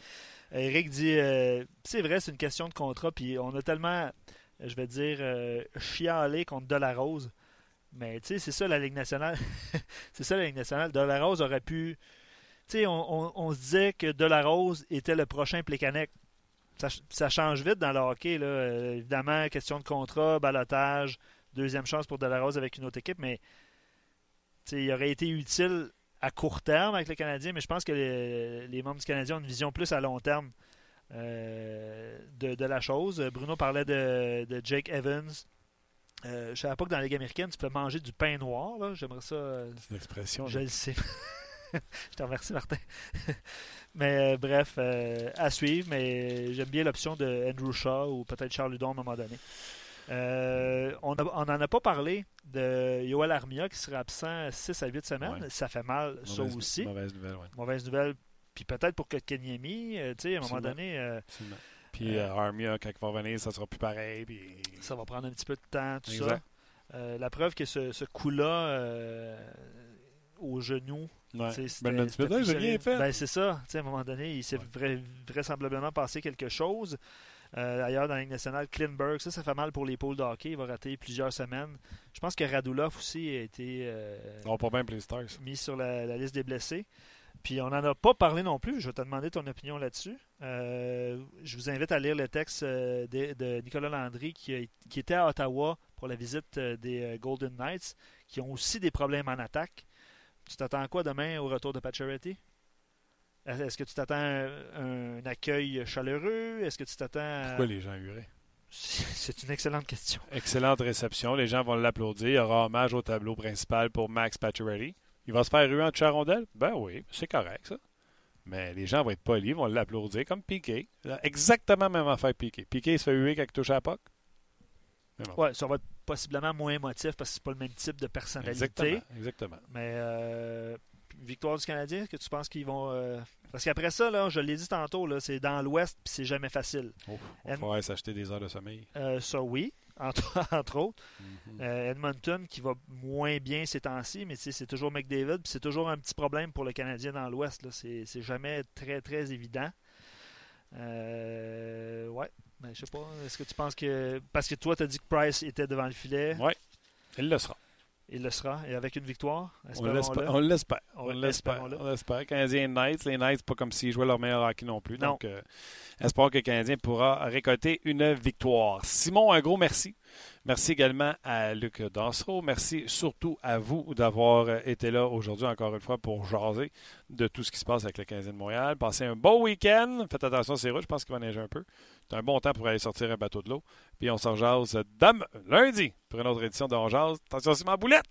Eric dit euh, c'est vrai, c'est une question de contrat, puis on a tellement, je vais dire, euh, chialé contre Delarose. Mais tu sais, c'est ça la Ligue nationale. c'est ça la Ligue nationale. Delarose aurait pu. Tu sais, on, on- on se disait que Delarose était le prochain Plekanec. Ça, ch- ça change vite dans le hockey. Là. Euh, évidemment, question de contrat, balotage, deuxième chance pour Delarose avec une autre équipe, mais il aurait été utile à court terme avec le Canadien, mais je pense que les, les membres du Canadien ont une vision plus à long terme euh, de, de la chose. Bruno parlait de, de Jake Evans. Euh, je ne savais pas que dans la Ligue américaine, tu peux manger du pain noir. J'aimerais ça. euh, C'est une expression. je le sais. je te remercie, Martin. mais euh, bref, euh, à suivre. Mais j'aime bien l'option de Andrew Shaw ou peut-être Charles Ludon à un moment donné. Euh, on n'en a pas parlé de Yoel Armia qui sera absent 6 à 8 semaines. Ouais. Ça fait mal, ça aussi. Mauvaise nouvelle. Mauvaise nouvelle. Puis peut-être pour que Kenyemi, tu sais, à un moment donné. Puis euh, Armia, quand il va revenir, ça sera plus pareil. Puis... ça va prendre un petit peu de temps, tout ça. Euh, la preuve que ce, ce coup-là euh, au genou, Ouais. C'était Smith, j'ai rien fait. Ben, c'est ça. À un moment donné, il s'est Ouais. vra- vraisemblablement passé quelque chose. Euh, ailleurs, dans la Ligue nationale, Klinberg, ça, ça fait mal pour l'épaule de hockey. Il va rater plusieurs semaines. Je pense que Radulov aussi a été euh, Non, pas bien les mis sur la, la liste des blessés. Puis on n'en a pas parlé non plus. Je vais te demander ton opinion là-dessus. Euh, je vous invite à lire le texte euh, de, de Nicolas Landry qui, était à Ottawa pour la visite des Golden Knights, qui ont aussi des problèmes en attaque. Tu t'attends quoi demain au retour de Pacioretty? Est-ce que tu t'attends un, un accueil chaleureux? Est-ce que tu t'attends à... Pourquoi les gens huraient? C'est une excellente question. Excellente réception. Les gens vont l'applaudir. Il y aura hommage au tableau principal pour Max Pacioretty. Il va se faire ruer en touchant la rondelle? Ben oui, c'est correct, ça. Mais les gens vont être polis, vont l'applaudir comme Piqué. Exactement même affaire Piqué. Piqué se fait huer quand il touche à la bon. Ouais, ça va être possiblement moins émotif parce que c'est pas le même type de personnalité. Exactement. Exactement. Mais euh, victoire du Canadien, est-ce que tu penses qu'ils vont. euh, Parce qu'après ça, là, je l'ai dit tantôt, là, c'est dans l'Ouest puis c'est jamais facile. Oh, Ed- falloir s'acheter des heures de sommeil. Euh, ça, oui, entre, entre autres. Mhm. Euh, Edmonton qui va moins bien ces temps-ci, mais c'est toujours McDavid, puis c'est toujours un petit problème pour le Canadien dans l'Ouest. là. C'est c'est jamais très, très évident. Euh, ouais, ben, je sais pas. Est-ce que tu penses que. Parce que toi, tu as dit que Price était devant le filet, Ouais. Il le sera. il le sera, et avec une victoire, On l'espère. On l'espère. On l'espère. espérons-le. On l'espère. Canadiens Knights. Les Knights, pas comme s'ils jouaient leur meilleur hockey non plus. Non. Donc, euh, espérons que le Canadien pourra récolter une victoire. Simon, un gros merci. Merci également à Luc Dansereau. Merci surtout à vous d'avoir euh, été là aujourd'hui encore une fois pour jaser de tout ce qui se passe avec le Canadien de Montréal. Passez un bon week-end. Faites attention, c'est rouge. Je pense qu'il va neiger un peu. C'est un bon temps pour aller sortir un bateau de l'eau. Puis on s'en jase lundi, pour une autre édition de On Jase. Attention, c'est ma boulette!